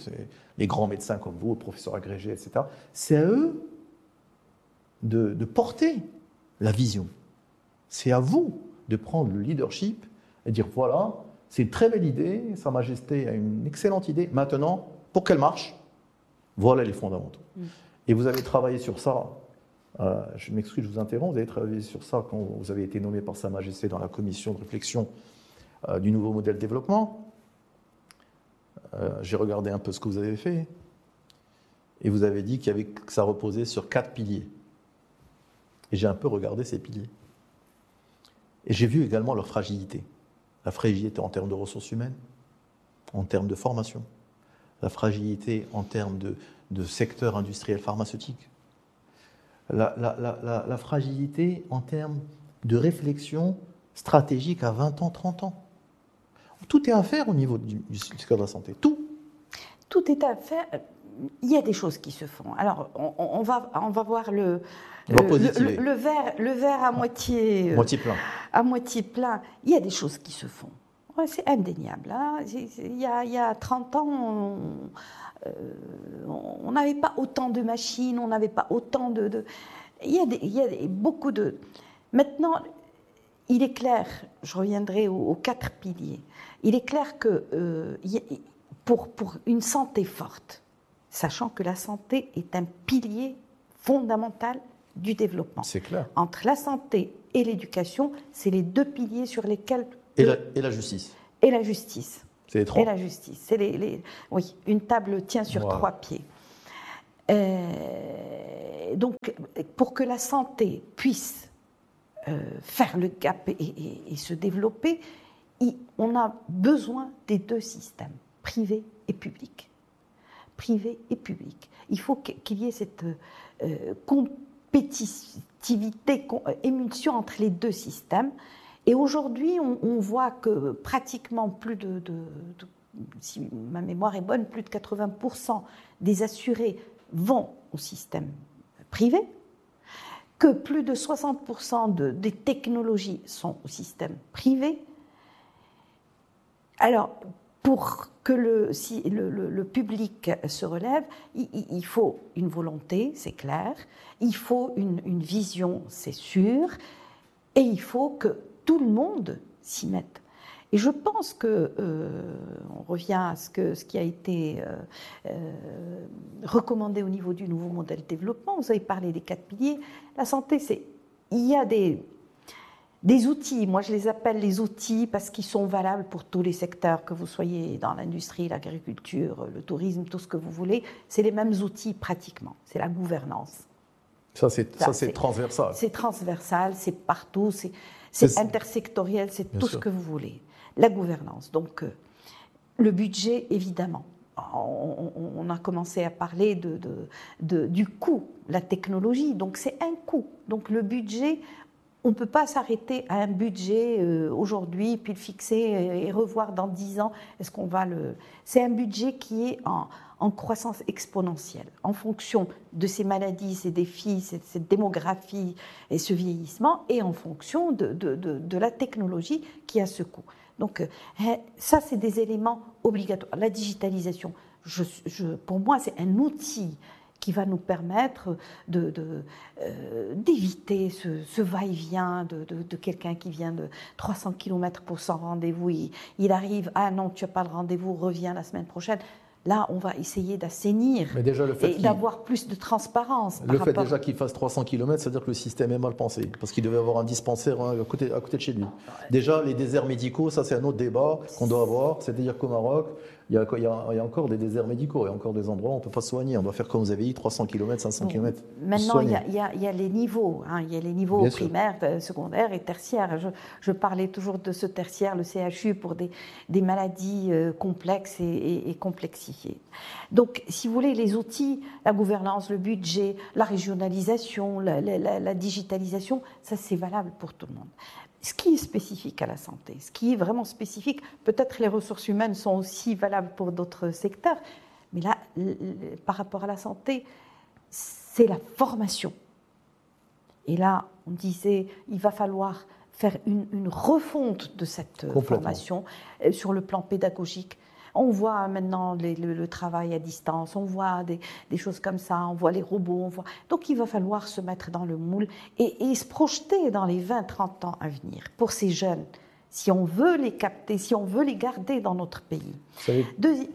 les grands médecins comme vous, professeurs agrégés, etc. C'est à eux de, de porter la vision. C'est à vous de prendre le leadership et dire voilà, c'est une très belle idée, Sa Majesté a une excellente idée. Maintenant, pour qu'elle marche, voilà les fondamentaux. Mm. Et vous avez travaillé sur ça, euh, je m'excuse, je vous interromps, vous avez travaillé sur ça quand vous avez été nommé par Sa Majesté dans la commission de réflexion euh, du nouveau modèle de développement. Euh, j'ai regardé un peu ce que vous avez fait, et vous avez dit qu'il y avait, que ça reposait sur quatre piliers. Et j'ai un peu regardé ces piliers. Et j'ai vu également leur fragilité la fragilité en termes de ressources humaines, en termes de formation, la fragilité en termes de, secteur industriel pharmaceutique, la, fragilité en termes de réflexion stratégique à 20 ans, 30 ans. Tout est à faire au niveau du, du secteur de la santé, tout. Tout est à faire. Il y a des choses qui se font. Alors, on, va, on va voir le, le, verre, le verre à moitié, euh, moitié plein. À moitié plein. Il y a des choses qui se font. c'est indéniable. Hein. Il, y a, il, y a, 30 ans, on n'avait pas autant de machines, on n'avait pas autant de, Il, y a il, y a beaucoup de. Maintenant, il est clair, je reviendrai aux, quatre piliers, il est clair que euh, pour, pour une santé forte, sachant que la santé est un pilier fondamental du développement. C'est clair. Entre la santé et l'éducation, c'est les deux piliers sur lesquels... Et la, et la justice. Et la justice. C'est les trois. Et la justice. C'est les, Oui, une table tient sur trois pieds. Euh, donc, pour que la santé puisse euh, faire le gap et, se développer, on a besoin des deux systèmes, privé et public. Privé et public. Il faut qu'il y ait cette euh, compétitivité, euh, émulsion entre les deux systèmes. Et aujourd'hui, on, voit que pratiquement plus de, si ma mémoire est bonne, plus de 80% des assurés vont au système privé, que plus de 60% de, des technologies sont au système privé. Alors, pour que le, public se relève, il, faut une volonté, c'est clair, il faut une, vision, c'est sûr, et il faut que tout le monde s'y mette. Et je pense que, on revient à ce, qui a été recommandé au niveau du nouveau modèle de développement, vous avez parlé des quatre piliers, la santé, c'est, il y a des, des outils, moi je les appelle les outils parce qu'ils sont valables pour tous les secteurs, que vous soyez dans l'industrie, l'agriculture, le tourisme, tout ce que vous voulez, c'est les mêmes outils pratiquement, c'est la gouvernance. Ça c'est transversal. C'est transversal, c'est partout, c'est intersectoriel, c'est tout ce que vous voulez. La gouvernance, donc euh, le budget évidemment. On, a commencé à parler de, de, du coût, la technologie, donc c'est un coût. Donc le budget, on ne peut pas s'arrêter à un budget euh, aujourd'hui, puis le fixer et revoir dans dix ans. Est-ce qu'on va le. C'est un budget qui est en, croissance exponentielle, en fonction de ces maladies, ces défis, cette, démographie et ce vieillissement, et en fonction de, la technologie qui a ce coût. Donc, euh, hein, ça, c'est des éléments obligatoires. La digitalisation, pour moi, c'est un outil qui va nous permettre euh, d'éviter ce, va-et-vient de, quelqu'un qui vient de 300 km pour son rendez-vous. Il, il, arrive, ah non, tu n'as pas le rendez-vous, reviens la semaine prochaine. Là, on va essayer d'assainir et d'avoir plus de transparence. Le fait déjà qu'il fasse 300 km, c'est-à-dire que le système est mal pensé, parce qu'il devait avoir un dispensaire hein, à côté, à côté de chez lui. Déjà, les déserts médicaux, ça c'est un autre débat qu'on doit avoir, c'est-à-dire qu'au Maroc, il y, a, il, y a, encore des déserts médicaux, il y a encore des endroits où on ne peut pas soigner. On doit faire comme vous avez dit, 300 km, 500 km. Maintenant, il y, a, il y, a, les niveaux. Hein. il y a les niveaux primaires, euh, secondaires et tertiaires. Je, parlais toujours de ce tertiaire, le CHU, pour des, des maladies euh, complexes et, complexifiées. Donc, si vous voulez, les outils, la gouvernance, le budget, la régionalisation, la, la digitalisation, ça c'est valable pour tout le monde ce qui est spécifique à la santé, ce qui est vraiment spécifique, peut-être les ressources humaines sont aussi valables pour d'autres secteurs, mais là, par rapport à la santé, c'est la formation. Et là, on disait, il va falloir faire une, refonte de cette formation euh, sur le plan pédagogique, on voit maintenant le, travail à distance, on voit des, choses comme ça, on voit les robots, on voit... Donc il va falloir se mettre dans le moule et, se projeter dans les 20-30 ans à venir pour ces jeunes si on veut les capter, si on veut les garder dans notre pays.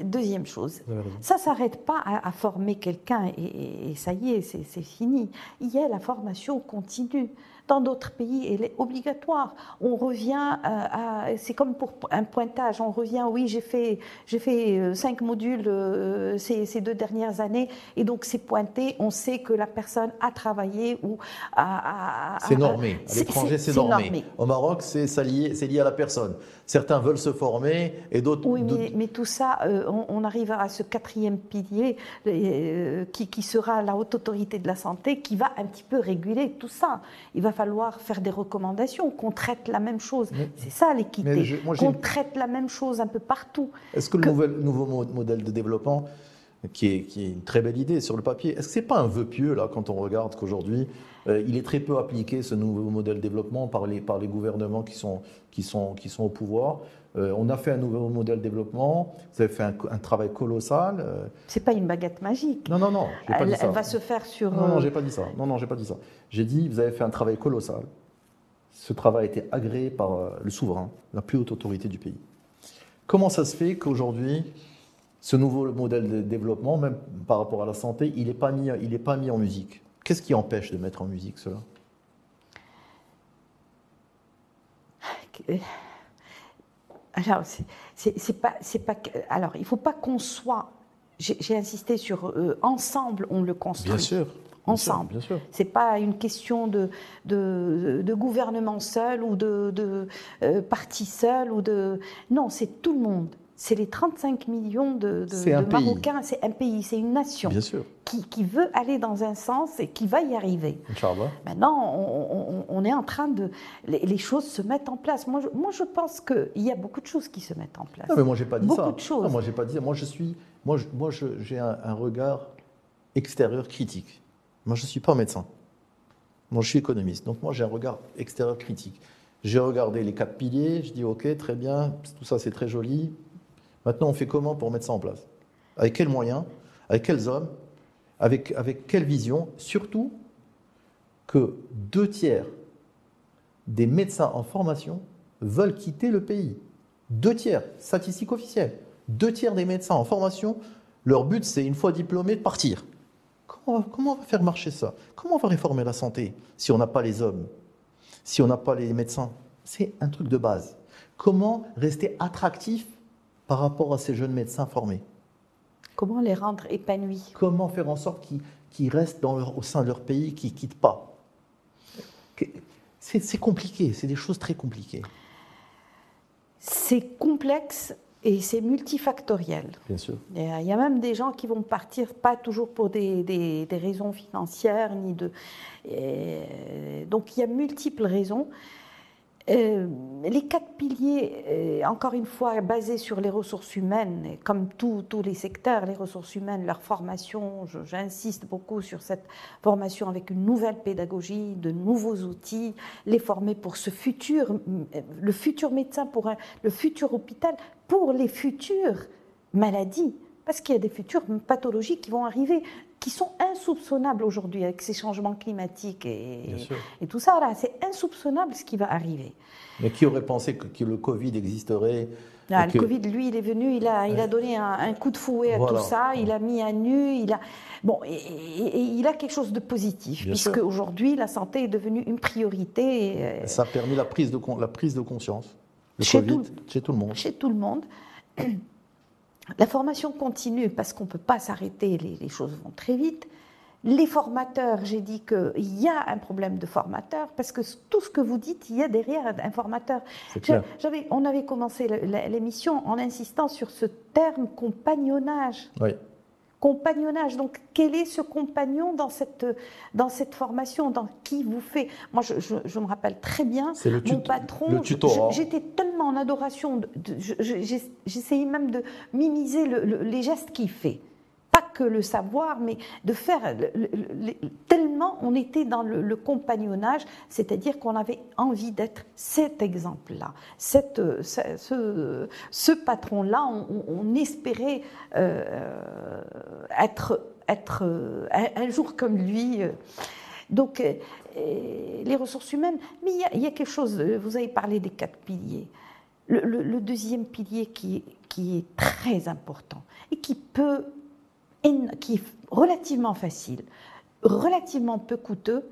deuxième chose, ça ne s'arrête pas à, former quelqu'un et, et, ça y est, c'est fini. Il y a la formation continue. Dans d'autres pays, elle est obligatoire. On revient euh, à, c'est comme pour un pointage, on revient, oui, j'ai fait, j'ai fait euh, cinq modules euh, ces, ces, deux dernières années, et donc c'est pointé, on sait que la personne a travaillé ou a... c'est normé, à l'étranger c'est normé. Au Maroc, c'est lié, lié à la personne. Certains veulent se former et d'autres... Oui, mais, tout ça, on, arrive à ce quatrième pilier qui, qui sera la haute autorité de la santé, qui va un petit peu réguler tout ça. Il va falloir faire des recommandations, qu'on traite la même chose. C'est ça l'équité, qu'on traite la même chose un peu partout. Est-ce que, le nouveau modèle de développement, qui est, qui est, une très belle idée sur le papier, est-ce que c'est pas un vœu pieux là quand on regarde qu'aujourd'hui euh, il est très peu appliqué ce nouveau modèle de développement par les, par les gouvernements qui sont, qui, sont, qui sont au pouvoir? Euh, on a fait un nouveau modèle de développement. Vous avez fait un, travail colossal. Euh. C'est pas une baguette magique. Non, non, non. Pas elle, dit ça. elle va se faire sur. Non, non, j'ai pas dit ça. Non, non, j'ai pas dit ça. J'ai dit, vous avez fait un travail colossal. Ce travail a été agréé par euh, le souverain, la plus haute autorité du pays. Comment ça se fait qu'aujourd'hui, ce nouveau modèle de développement, même par rapport à la santé, il n'est pas mis, il est pas mis en musique? Qu'est-ce qui empêche de mettre en musique cela? Alors, c'est pas, pas, alors, il ne faut pas qu'on soit. J'ai insisté sur euh, ensemble, on le construit. Bien sûr. Ensemble. Bien sûr. C'est pas une question de, de, gouvernement seul ou de, de euh, parti seul ou de. Non, c'est tout le monde c'est les 35 millions de, Marocains, c'est un pays, c'est une nation Qui, veut aller dans un sens et qui va y arriver. Maintenant, on, est en train de... Les, choses se mettent en place. Moi, je, moi, je pense qu'il y a beaucoup de choses qui se mettent en place. Non, mais moi, j'ai pas dit beaucoup ça. Beaucoup de choses. moi, j'ai pas dit Moi, je suis... Moi, moi j'ai un, un, regard extérieur critique. Moi, je ne suis pas médecin. Moi, je suis économiste. Donc, moi, j'ai un regard extérieur critique. J'ai regardé les quatre piliers, je dis, OK, très bien, tout ça, c'est très joli Maintenant, on fait comment pour mettre ça en place? Avec quels moyens? Avec quels hommes? Avec, avec quelle vision? Surtout que deux tiers des médecins en formation veulent quitter le pays. Deux tiers, statistique officielle, deux tiers des médecins en formation, leur but c'est une fois diplômés de partir. Comment, comment on va faire marcher ça? Comment on va réformer la santé si on n'a pas les hommes, si on n'a pas les médecins? C'est un truc de base. Comment rester attractif par rapport à ces jeunes médecins formés Comment les rendre épanouis? Comment faire en sorte qu'ils restent dans leur- au sein de leur pays, qu'ils ne quittent pas? C'est compliqué, c'est des choses très compliquées. C'est complexe et c'est multifactoriel. Bien sûr. Il y a- il y a même des gens qui vont partir, pas toujours pour des, des- des raisons financières, ni de. et donc il y a multiples raisons. Euh, les quatre piliers, euh, encore une fois, basés sur les ressources humaines, comme tous les secteurs, les ressources humaines, leur formation, j'insiste beaucoup sur cette formation avec une nouvelle pédagogie, de nouveaux outils, les former pour ce futur, euh, le futur médecin, pour le futur hôpital, pour les futures maladies, parce qu'il y a des futures pathologies qui vont arriver, qui sont insoupçonnables aujourd'hui avec ces changements climatiques et, tout ça. C'est insoupçonnable ce qui va arriver. Mais qui aurait pensé que, que le Covid existerait Ah, le que- Covid, lui, il est venu, il a, il a donné un, un coup de fouet à Voilà. tout ça, il a mis à nu, il a bon, et, et- et il a quelque chose de positif, Bien puisque sûr. aujourd'hui la santé est devenue une priorité euh, Ça a permis la prise de, con- la prise de conscience. Le Chez Covid, tout- chez tout le monde. chez tout le monde. La formation continue parce qu'on ne peut pas s'arrêter, les, les choses vont très vite. Les formateurs, j'ai dit qu'il y a un problème de formateur parce que tout ce que vous dites, il y a derrière un formateur. On avait commencé l'émission en insistant sur ce terme compagnonnage. Oui. Compagnonnage. Donc, quel est ce compagnon dans cette, dans cette formation Dans qui vous fait? Moi, je, je- je me rappelle très bien, le mon patron, je- j'étais tellement en adoration. J'essayais même de mimiser le- le- les gestes qu'il fait. Le savoir, mais de faire le- le- le- tellement on était dans le, compagnonnage, c'est-à-dire qu'on avait envie d'être cet exemple-là, cette, ce, ce- patron-là, on, espérait euh, être, être un, jour comme lui. Donc, euh, les ressources humaines, mais il y, a, quelque chose, vous avez parlé des quatre piliers. Le, le- deuxième pilier qui, qui est très important et qui peut, qui est relativement facile, relativement peu coûteux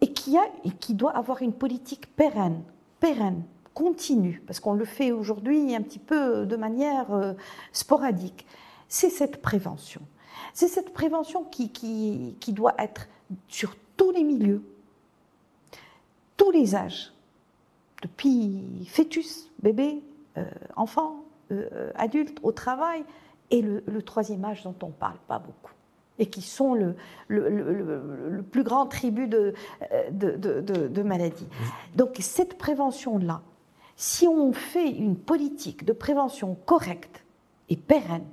et qui, a, qui doit avoir une politique pérenne, pérenne, continue, parce qu'on le fait aujourd'hui un petit peu de manière euh, sporadique, c'est cette prévention. C'est cette prévention qui, qui, qui doit être sur tous les milieux, tous les âges, depuis fœtus, bébé, euh, enfant, euh, adulte, au travail, et le, troisième âge dont on ne parle pas beaucoup, et qui sont le, plus grand tribut de, euh, de, maladies. Donc cette prévention-là, si on fait une politique de prévention correcte et pérenne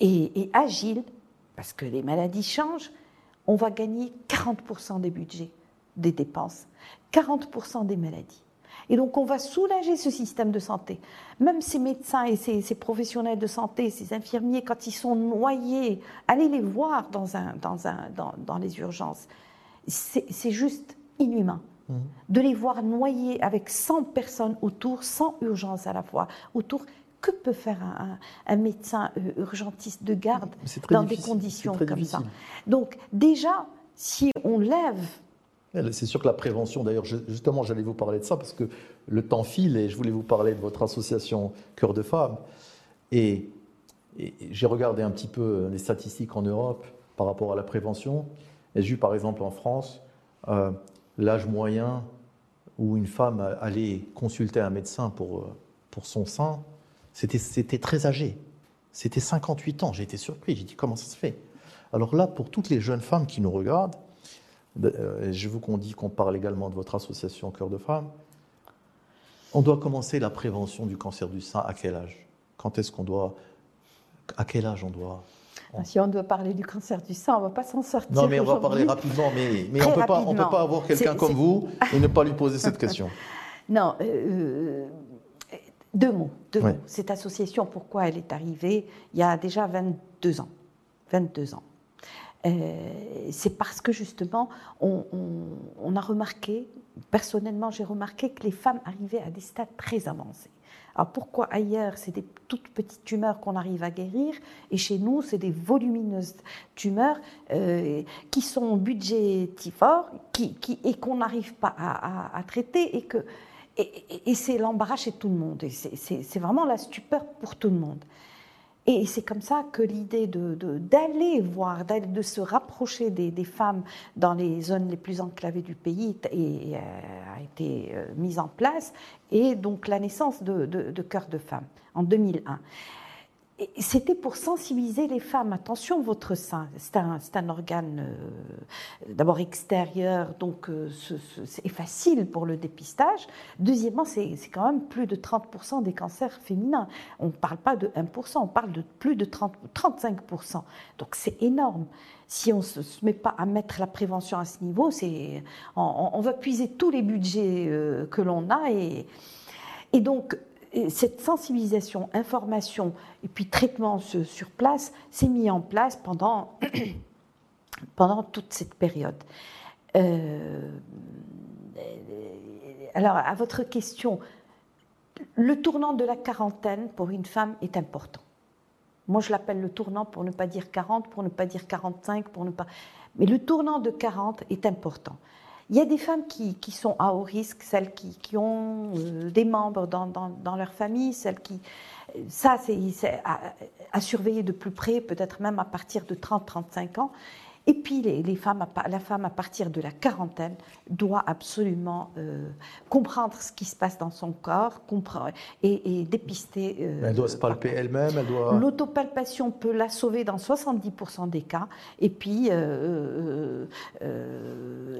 et agile, parce que les maladies changent, on va gagner 40% des budgets, des dépenses, 40% des maladies. Et donc on va soulager ce système de santé. Même ces médecins et ces, ces professionnels de santé, ces infirmiers, quand ils sont noyés, allez les voir dans, un, dans, un, dans, dans les urgences. C'est juste inhumain de les voir noyés avec 100 personnes autour, 100 urgences à la fois autour. Que peut faire un, médecin euh, urgentiste de garde dans difficile, des conditions comme ça? Donc déjà, si on lève C'est sûr que la prévention, d'ailleurs, justement, j'allais vous parler de ça parce que le temps file et je voulais vous parler de votre association Cœur de Femmes. Et, j'ai regardé un petit peu les statistiques en Europe par rapport à la prévention. Et j'ai vu, par exemple, en France, euh, l'âge moyen où une femme allait consulter un médecin pour, euh, pour son sein, c'était très âgé. C'était 58 ans. J'ai été surpris. J'ai dit comment ça se fait? Alors là, pour toutes les jeunes femmes qui nous regardent, euh, je veux qu'on dise qu'on parle également de votre association Cœur de Femmes. On doit commencer la prévention du cancer du sein à quel âge? Quand est-ce qu'on doit À quel âge on doit Si on doit parler du cancer du sein, on ne va pas s'en sortir. Non, mais on va parler rapidement. Mais, on on peut pas avoir quelqu'un comme vous et ne pas lui poser cette question. Non, euh, deux mots. Deux mots. Cette association, pourquoi elle est arrivée il y a déjà 22 ans. 22 ans. C'est parce que justement, on, a remarqué, personnellement j'ai remarqué que les femmes arrivaient à des stades très avancés. Alors pourquoi ailleurs c'est des toutes petites tumeurs qu'on arrive à guérir et chez nous c'est des volumineuses tumeurs euh, qui sont budgétivores qui, et qu'on n'arrive pas à, traiter et que et, c'est l'embarras chez tout le monde c'est vraiment la stupeur pour tout le monde. Et c'est comme ça que l'idée d'aller de, voir, de se rapprocher des, femmes dans les zones les plus enclavées du pays euh, a été euh, mise en place, et donc la naissance de, de Cœur de Femmes en 2001 c'était pour sensibiliser les femmes. Attention, votre sein, c'est un, un, organe euh, d'abord extérieur, donc euh, c'est facile pour le dépistage. Deuxièmement, c'est quand même plus de 30% des cancers féminins. On ne parle pas de 1%, on parle de plus de 30, 35%. Donc c'est énorme. Si on ne se, met pas à mettre la prévention à ce niveau, on, on, va puiser tous les budgets euh, que l'on a. Et, et donc, cette sensibilisation, information et puis traitement sur place s'est mis en place pendant, pendant toute cette période. Euh, alors, à votre question, le tournant de la quarantaine pour une femme est important. Moi, je l'appelle le tournant pour ne pas dire 40, pour ne pas dire 45, pour ne pas. Mais le tournant de 40 est important. Il y a des femmes qui, sont à haut risque, celles qui, ont euh, des membres dans, leur famille, celles qui... Ça, c'est à, surveiller de plus près, peut-être même à partir de 30-35 ans. Et puis les, femmes, la femme à partir de la quarantaine doit absolument euh, comprendre ce qui se passe dans son corps comprendre, et, dépister. Euh, elle doit se palper elle-même. Elle doit... L'autopalpation peut la sauver dans 70% des cas. Et puis, euh,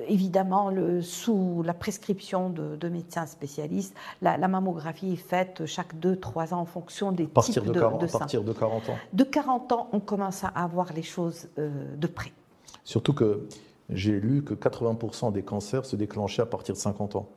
évidemment, le, sous la prescription de, médecins spécialistes, la, mammographie est faite chaque 2-3 ans en fonction des types de, de, 40, À partir de 40 ans De 40 ans, on commence à avoir les choses de près. Surtout que j'ai lu que 80% des cancers se déclenchaient à partir de 50 ans.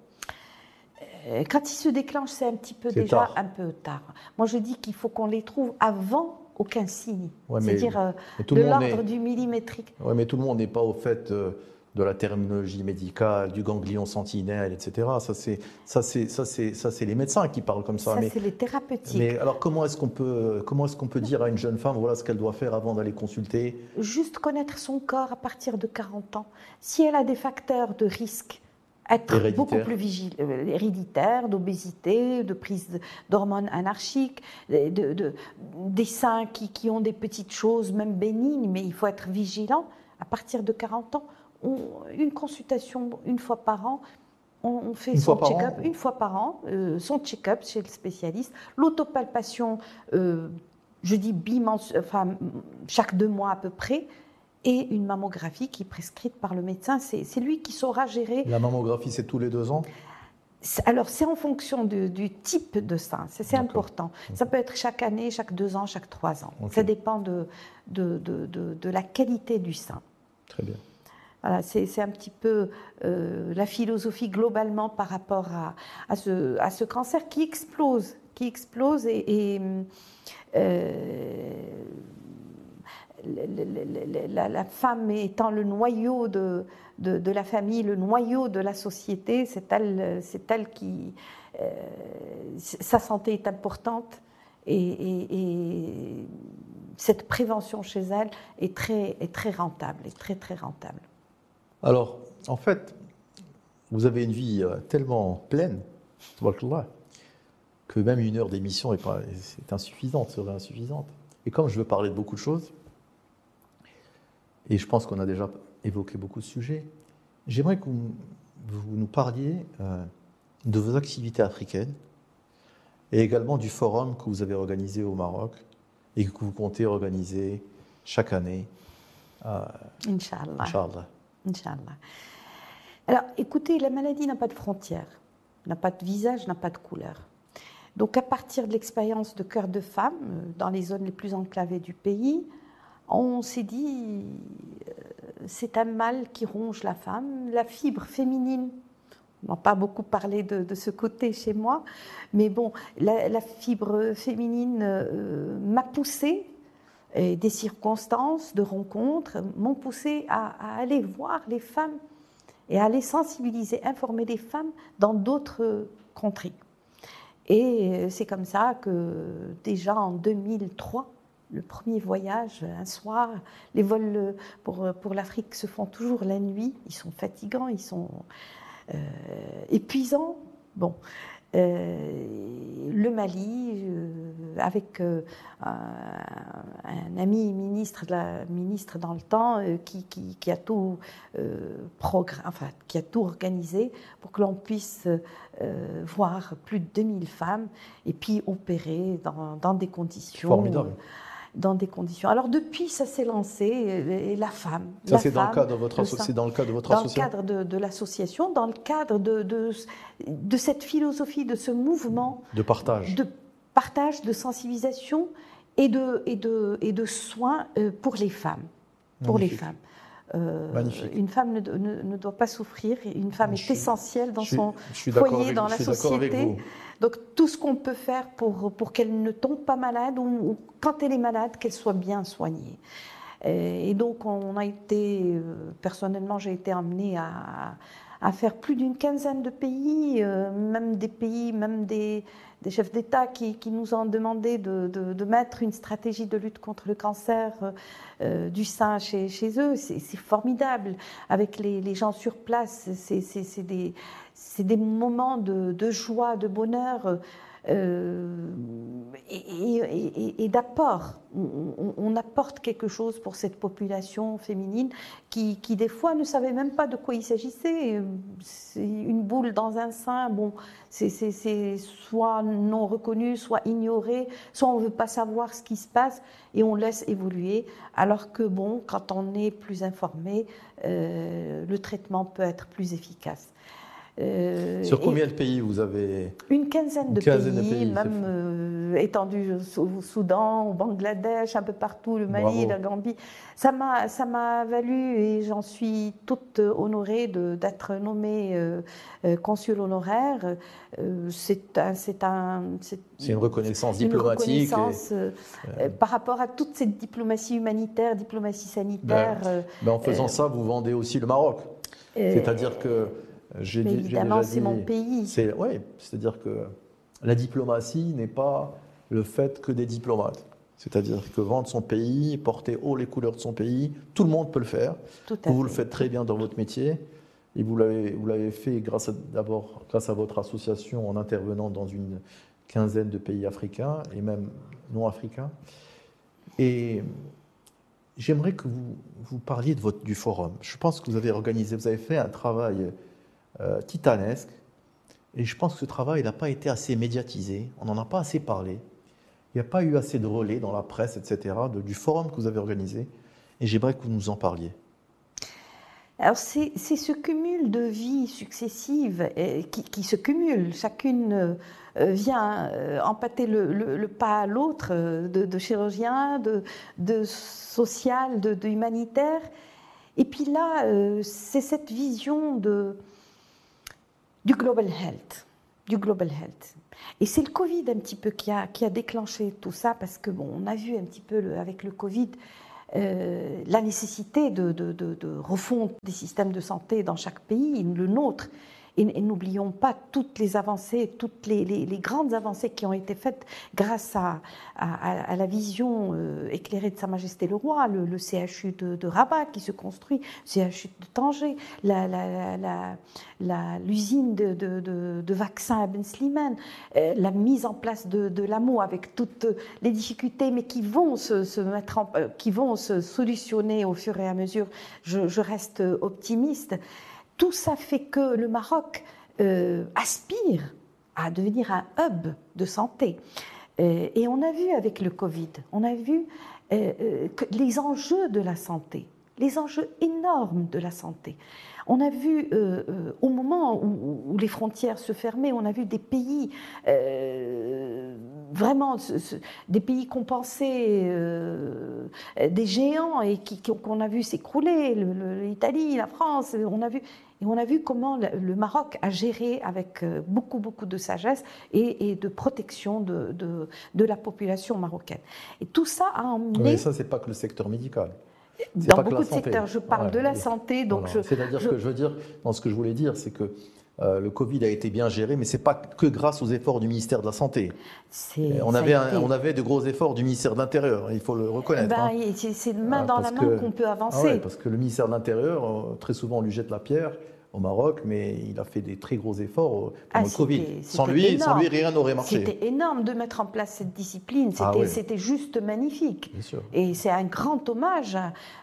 Euh, quand ils se déclenchent, c'est un petit peu déjà un peu tard. Moi, je dis qu'il faut qu'on les trouve avant aucun signe. C'est-à-dire euh, de l'ordre du millimétrique. Oui, mais tout le monde n'est pas au fait euh, de la terminologie médicale, du ganglion sentinelle, etc. Ça, c'est, ça, c'est, ça, c'est, ça, c'est les médecins qui parlent comme ça. Ça, c'est les thérapeutiques. Mais alors, comment est-ce qu'on peut, comment est-ce qu'on peut dire à une jeune femme, voilà ce qu'elle doit faire avant d'aller consulter? Juste connaître son corps à partir de 40 ans. Si elle a des facteurs de risque, être beaucoup plus vigile, euh, héréditaire, d'obésité, de prise d'hormones anarchiques, de, de, des seins qui, qui ont des petites choses, même bénignes, mais il faut être vigilant à partir de 40 ans une consultation une fois par an. On, fait son check-up une fois par an, euh, son check-up chez le spécialiste. L'autopalpation, euh, je dis enfin, chaque deux mois à peu près, et une mammographie qui est prescrite par le médecin. C'est lui qui saura gérer. La mammographie, c'est tous les deux ans? Alors, c'est en fonction du type de sein, c'est important. Ça peut être chaque année, chaque deux ans, chaque trois ans. Ça dépend de, de, de, la qualité du sein. Très bien c'est un petit peu euh, la philosophie globalement par rapport à, ce, cancer qui explose, et, euh, la, femme étant le noyau de, la famille, le noyau de la société, c'est elle, qui euh, sa santé est importante et, cette prévention chez elle est très, rentable, est très rentable. Alors, en fait, vous avez une vie euh, tellement pleine, que même une heure d'émission est, insuffisante, serait insuffisante. Et comme je veux parler de beaucoup de choses, et je pense qu'on a déjà évoqué beaucoup de sujets, j'aimerais que vous, nous parliez euh, de vos activités africaines et également du forum que vous avez organisé au Maroc et que vous comptez organiser chaque année. Euh, Inch'Allah. Inch'Allah. Inch'Allah. Alors, écoutez, la maladie n'a pas de frontières, n'a pas de visage, n'a pas de couleur. Donc, à partir de l'expérience de cœur de femme, euh, dans les zones les plus enclavées du pays, on s'est dit, euh, c'est un mal qui ronge la femme, la fibre féminine. On n'a pas beaucoup parlé de, ce côté chez moi, mais bon, la, fibre féminine euh, m'a poussée et des circonstances de rencontres m'ont poussé à, aller voir les femmes et à aller sensibiliser, informer les femmes dans d'autres contrées. Et c'est comme ça que déjà en 2003, le premier voyage, un soir, les vols pour, pour l'Afrique se font toujours la nuit, ils sont fatigants, ils sont euh, épuisants. Bon, euh, le Mali, euh, avec euh, un, ami ministre, ministre dans le temps, qui, a tout organisé pour que l'on puisse voir plus de 2000 femmes et puis opérer dans, dans des conditions. Formidable dans des conditions. Alors depuis, ça s'est lancé, et la femme. Ça, c'est dans, le cadre de votre, association Dans le cadre de, l'association, dans le cadre de, de, cette philosophie, de ce mouvement. De partage. De partage, de sensibilisation et de, et de, et de soins euh, pour les femmes. Pour les femmes. Euh, une femme ne, ne, doit pas souffrir. Une femme est essentielle dans son foyer, dans la société. Donc tout ce qu'on peut faire pour, pour qu'elle ne tombe pas malade ou, quand elle est malade, qu'elle soit bien soignée. Et donc on a été, euh, personnellement, j'ai été amenée à, à faire plus d'une quinzaine de pays, euh, même des pays, même des, des chefs d'État qui, nous ont demandé de, mettre une stratégie de lutte contre le cancer euh, du sein chez, eux. C'est formidable. Avec les, gens sur place, c'est des, moments de, joie, de bonheur. Euh, et, d'apport. On, apporte quelque chose pour cette population féminine qui, qui, des fois ne savait même pas de quoi il s'agissait. Une boule dans un sein, bon, c'est soit non reconnu, soit ignoré, soit on ne veut pas savoir ce qui se passe et on laisse évoluer. Alors que bon, quand on est plus informé, euh, le traitement peut être plus efficace. Euh, Sur combien de pays vous avez Une quinzaine de, pays, même euh, étendus au Soudan, au Bangladesh, un peu partout, le Mali, la Gambie. Ça m'a, ça m'a valu et j'en suis toute honorée d'être nommée euh, consul honoraire. c'est un, c'est un, c'est une reconnaissance diplomatique. par rapport à toute cette diplomatie humanitaire, diplomatie sanitaire. Ben, ben en faisant ça, vous vendez aussi le Maroc. C'est-à-dire que mais évidemment, c'est mon pays. C'est, ouais, c'est-à-dire que la diplomatie n'est pas le fait que des diplomates. C'est-à-dire que vendre son pays, porter haut les couleurs de son pays, tout le monde peut le faire. vous le faites très bien dans votre métier. Et vous l'avez, vous l'avez fait grâce d'abord grâce à votre association en intervenant dans une quinzaine de pays africains et même non africains. Et j'aimerais que vous, vous parliez de votre, du forum. Je pense que vous avez organisé, vous avez fait un travail euh, titanesque. Et je pense que ce travail n'a pas été assez médiatisé, on n'en a pas assez parlé. Il n'y a pas eu assez de relais dans la presse, etc., du forum que vous avez organisé. Et j'aimerais que vous nous en parliez. Alors c'est ce cumul de vies successives qui, se cumulent. Chacune euh, vient euh, empâter le, pas à l'autre de, chirurgien, de social, de, humanitaire. Et puis là, c'est cette vision de, du global health. Du global health. Et c'est le Covid un petit peu qui a, qui a déclenché tout ça, parce que bon, on a vu un petit peu avec le Covid euh, la nécessité de, de, de, de refondre des systèmes de santé dans chaque pays, le nôtre. Et, n'oublions pas toutes les avancées, toutes les, grandes avancées qui ont été faites grâce à, la vision euh, éclairée de Sa Majesté le Roi, le, CHU de, Rabat qui se construit, le CHU de Tanger, l'usine de, vaccins à Ben Slimane, euh, la mise en place de, l'AMO avec toutes les difficultés, mais qui vont se, mettre en, euh, qui vont se solutionner au fur et à mesure. je reste optimiste tout ça fait que le Maroc euh, aspire à devenir un hub de santé. Euh, et on a vu avec le Covid, on a vu euh, les enjeux de la santé, les enjeux énormes de la santé. On a vu, au moment où, les frontières se fermaient, on a vu des pays, vraiment, des pays compensés, des géants, et qu'on a vu s'écrouler, l'Italie, la France, on a vu. Et on a vu comment le Maroc a géré avec euh, beaucoup, beaucoup de sagesse et, de protection de, de, la population marocaine. Et tout ça a emmené... Mais ça, c'est pas que le secteur médical. Dans beaucoup de secteurs, je parle de la santé. donc C'est-à-dire que je veux dire, dans ce que je voulais dire, c'est que euh, le Covid a été bien géré, mais ce n'est pas que grâce aux efforts du ministère de la Santé. On avait, on avait de gros efforts du ministère de l'Intérieur, il faut le reconnaître. Ben, hein. C'est main dans la main qu'on peut avancer. Ah parce que le ministère de l'Intérieur, euh, très souvent, on lui jette la pierre au Maroc, mais il a fait des très gros efforts pendant ah, le Covid. Sans lui, sans lui, rien n'aurait marché. C'était énorme de mettre en place cette discipline. C'était ah juste magnifique. Et c'est un grand hommage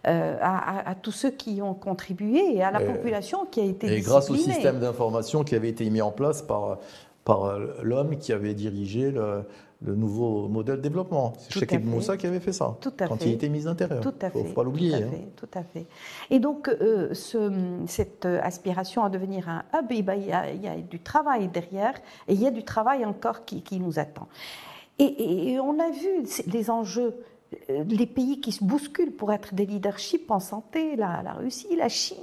euh, à, tous ceux qui ont contribué et à la population qui a été Et grâce au système d'information qui avait été mis en place par, par l'homme qui avait dirigé le, le nouveau modèle de développement. C'est Cheikh Moussa qui avait fait ça tout à quand il était ministre d'Intérieur. Tout à fait. Il ne faut pas l'oublier. Tout, hein. tout, à fait. Et donc, euh, ce, cette aspiration à devenir un hub, eh ben, il, y a, il, y a, du travail derrière et il y a du travail encore qui, qui nous attend. Et, on a vu les enjeux euh, les pays qui se bousculent pour être des leaderships en santé, la, la Russie, la Chine,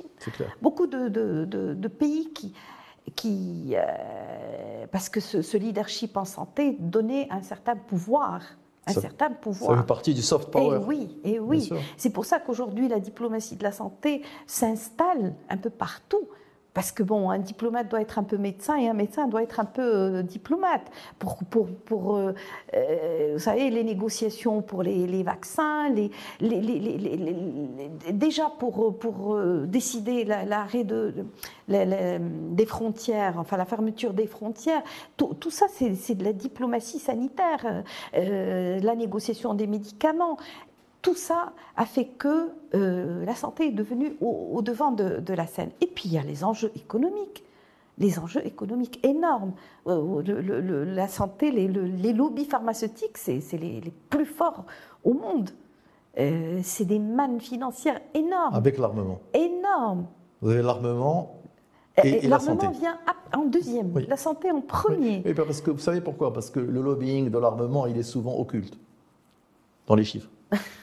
beaucoup de, de, de pays qui, qui, euh, parce que ce, leadership en santé donnait un certain pouvoir. Un certain pouvoir. Ça fait partie du soft power. Et oui, et oui. C'est pour ça qu'aujourd'hui la diplomatie de la santé s'installe un peu partout. Parce que bon, un diplomate doit être un peu médecin et un médecin doit être un peu euh, diplomate. Pour, pour, pour euh, euh, vous savez, les négociations pour les, vaccins, les, déjà pour, pour décider l'arrêt de, des frontières, enfin la fermeture des frontières, tout, tout ça c'est de la diplomatie sanitaire, la négociation des médicaments tout ça a fait que euh, la santé est devenue au, devant de, la scène. Et puis il y a les enjeux économiques, les enjeux économiques énormes. Euh, la santé, les, lobbies pharmaceutiques, c'est les, plus forts au monde. Euh, c'est des mannes financières énormes. Avec l'armement. Énorme. Vous avez l'armement et, la santé. L'armement vient en deuxième, la santé en premier. Oui. parce que vous savez pourquoi? Parce que le lobbying de l'armement, il est souvent occulte dans les chiffres.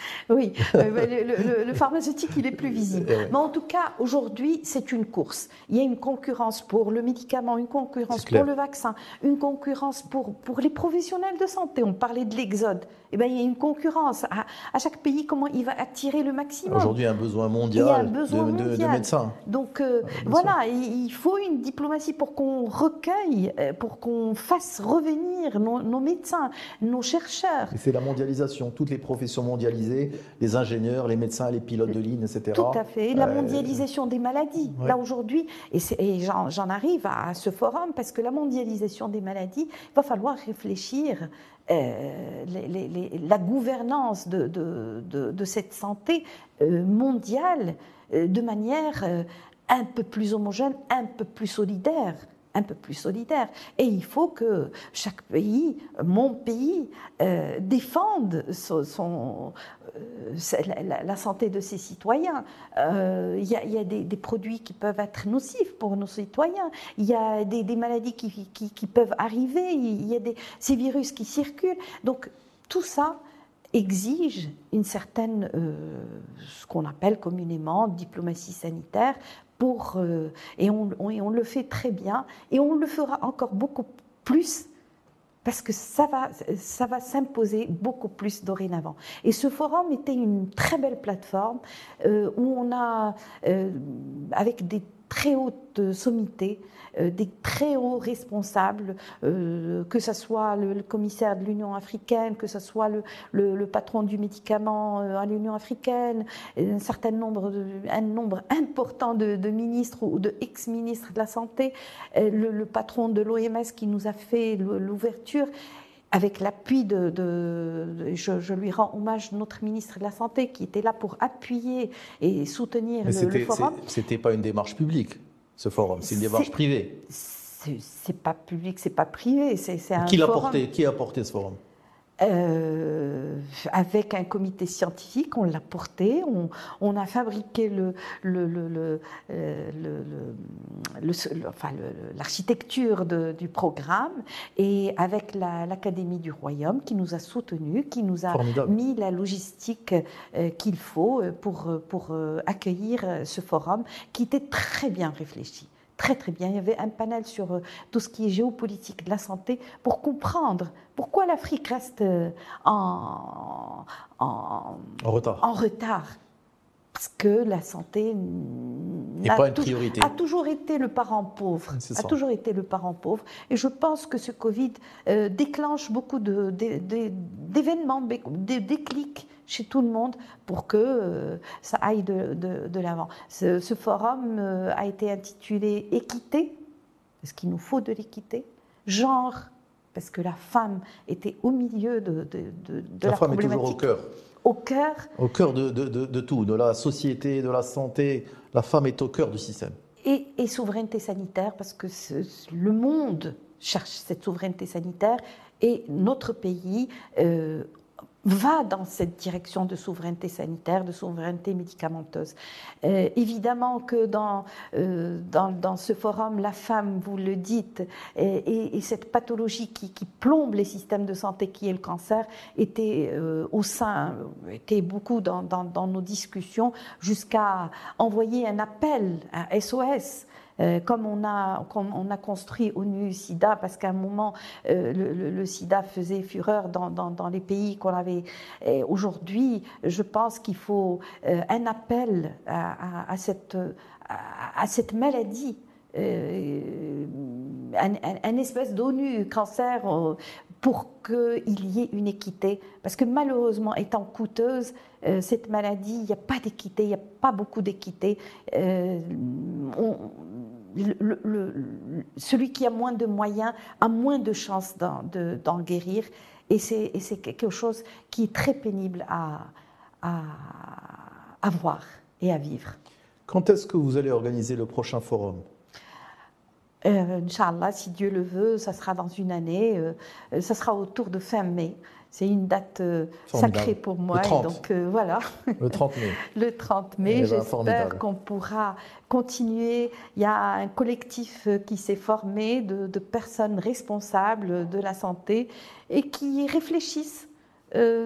Oui, euh, le, pharmaceutique, il est plus visible. Mais en tout cas, aujourd'hui, c'est une course. Il y a une concurrence pour le médicament, une concurrence pour le vaccin, une concurrence pour, pour les professionnels de santé. On parlait de l'exode. Eh bien, il y a une concurrence. À, chaque pays, comment il va attirer le maximum Aujourd'hui, il y a un besoin mondial, de, médecins. Donc, euh, voilà, il faut une diplomatie pour qu'on recueille, euh, pour qu'on fasse revenir nos, nos médecins, nos chercheurs. C'est la mondialisation. Toutes les professions mondialisées, les ingénieurs, les médecins, les pilotes de ligne, etc. Tout à fait. la euh, mondialisation des maladies. Là, aujourd'hui, et, et j'en arrive à, ce forum parce que la mondialisation des maladies, il va falloir réfléchir euh, la gouvernance de, de, cette santé euh, mondiale euh, de manière un peu plus homogène, un peu plus solidaire un peu plus solidaire. Et il faut que chaque pays, mon pays, euh, défende euh, la, santé de ses citoyens. Euh, il y a, des, produits qui peuvent être nocifs pour nos citoyens. Il y a des, maladies qui, qui, peuvent arriver. Il y a des, ces virus qui circulent. Donc tout ça exige une certaine, ce qu'on appelle communément diplomatie sanitaire, euh, et, on, le fait très bien, et on le fera encore beaucoup plus parce que ça va, ça va s'imposer beaucoup plus dorénavant. Et ce forum était une très belle plateforme euh, où on a, euh, avec des très hautes sommités, euh, des très hauts responsables, euh, que ce soit le, commissaire de l'Union africaine, que ce soit le, patron du médicament euh, à l'Union africaine, un certain nombre, un nombre important de, ministres ou de ex-ministres de la Santé, le, patron de l'OMS qui nous a fait l'ouverture avec l'appui de, je, lui rends hommage, notre ministre de la Santé, qui était là pour appuyer et soutenir le, le, forum. C'était pas une démarche publique, ce forum, c'est une démarche privée. C'est pas public, c'est pas privé, c'est un qui l'a porté Qui a porté ce forum? Euh, avec un comité scientifique, on l'a porté, on, a fabriqué le, l'architecture du programme et avec l'Académie du Royaume qui nous a soutenus, qui nous a mis la logistique euh, qu'il faut pour, pour accueillir ce forum qui était très bien réfléchi très très bien. Il y avait un panel sur euh, tout ce qui est géopolitique de la santé pour comprendre pourquoi l'Afrique reste euh, en, en, retard. en retard. Parce que la santé pas une priorité. a toujours été le parent pauvre. A toujours été le parent pauvre. Et je pense que ce Covid euh, déclenche beaucoup d'événements, de, de, déclics chez tout le monde pour que euh, ça aille de, l'avant. Ce, forum euh, a été intitulé Équité, parce qu'il nous faut de l'équité, genre, parce que la femme était au milieu de, la, la femme est toujours au cœur. Au cœur. Au cœur de, tout, de la société, de la santé. La femme est au cœur du système. Et, souveraineté sanitaire, parce que le monde cherche cette souveraineté sanitaire et notre pays euh, va dans cette direction de souveraineté sanitaire, de souveraineté médicamenteuse. Euh, évidemment que dans, euh, dans, dans, ce forum, la femme, vous le dites, et, et, cette pathologie qui, plombe les systèmes de santé, qui est le cancer, était euh, au sein, était beaucoup dans nos discussions, jusqu'à envoyer un appel, un SOS euh, comme, on a, on a construit ONU-SIDA, parce qu'à un moment, euh, le, SIDA faisait fureur dans, les pays qu'on avait. Aujourd'hui, je pense qu'il faut euh, un appel à, cette, maladie. un, espèce d'ONU cancer pour qu'il y ait une équité. Parce que malheureusement, étant coûteuse, cette maladie, il n'y a pas d'équité, il n'y a pas beaucoup d'équité le, celui qui a moins de moyens a moins de chances d'en guérir. Et c'est quelque chose qui est très pénible à, à, voir et à vivre. Quand est-ce que vous allez organiser le prochain forum? Euh, Inch'Allah, si Dieu le veut, ça sera dans une année. Euh, ça sera autour de fin mai. C'est une date euh, sacrée pour moi. donc euh, voilà. Le 30 mai. Le 30 mai, eh ben, j'espère qu'on pourra continuer. Il y a un collectif euh, qui s'est formé de, personnes responsables de la santé et qui réfléchissent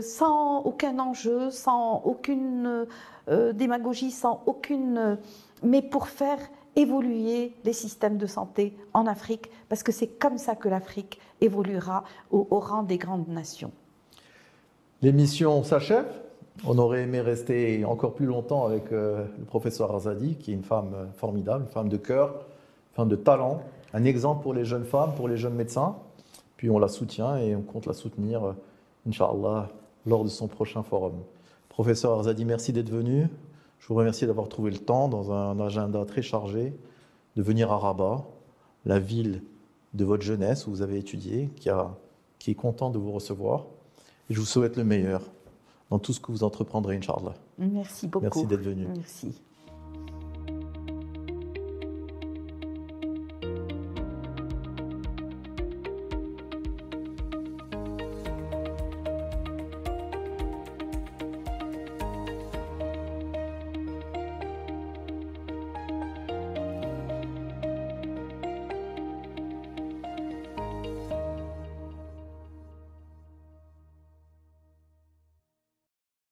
sans aucun enjeu, sans aucune démagogie, sans aucune. mais pour faire évoluer les systèmes de santé en Afrique, parce que c'est comme ça que l'Afrique évoluera au rang des grandes nations. L'émission s'achève. On aurait aimé rester encore plus longtemps avec euh, le professeur Arzadi, qui est une femme euh, formidable, une femme de cœur, une femme de talent, un exemple pour les jeunes femmes, pour les jeunes médecins. Puis on la soutient et on compte la soutenir, euh, Inch'Allah, lors de son prochain forum. Professeur Arzadi, merci d'être venu. Je vous remercie d'avoir trouvé le temps, dans un agenda très chargé, de venir à Rabat, la ville de votre jeunesse où vous avez étudié, qui, qui est content de vous recevoir. Et je vous souhaite le meilleur dans tout ce que vous entreprendrez, Inch'Allah. Merci beaucoup. Merci d'être venu. Merci.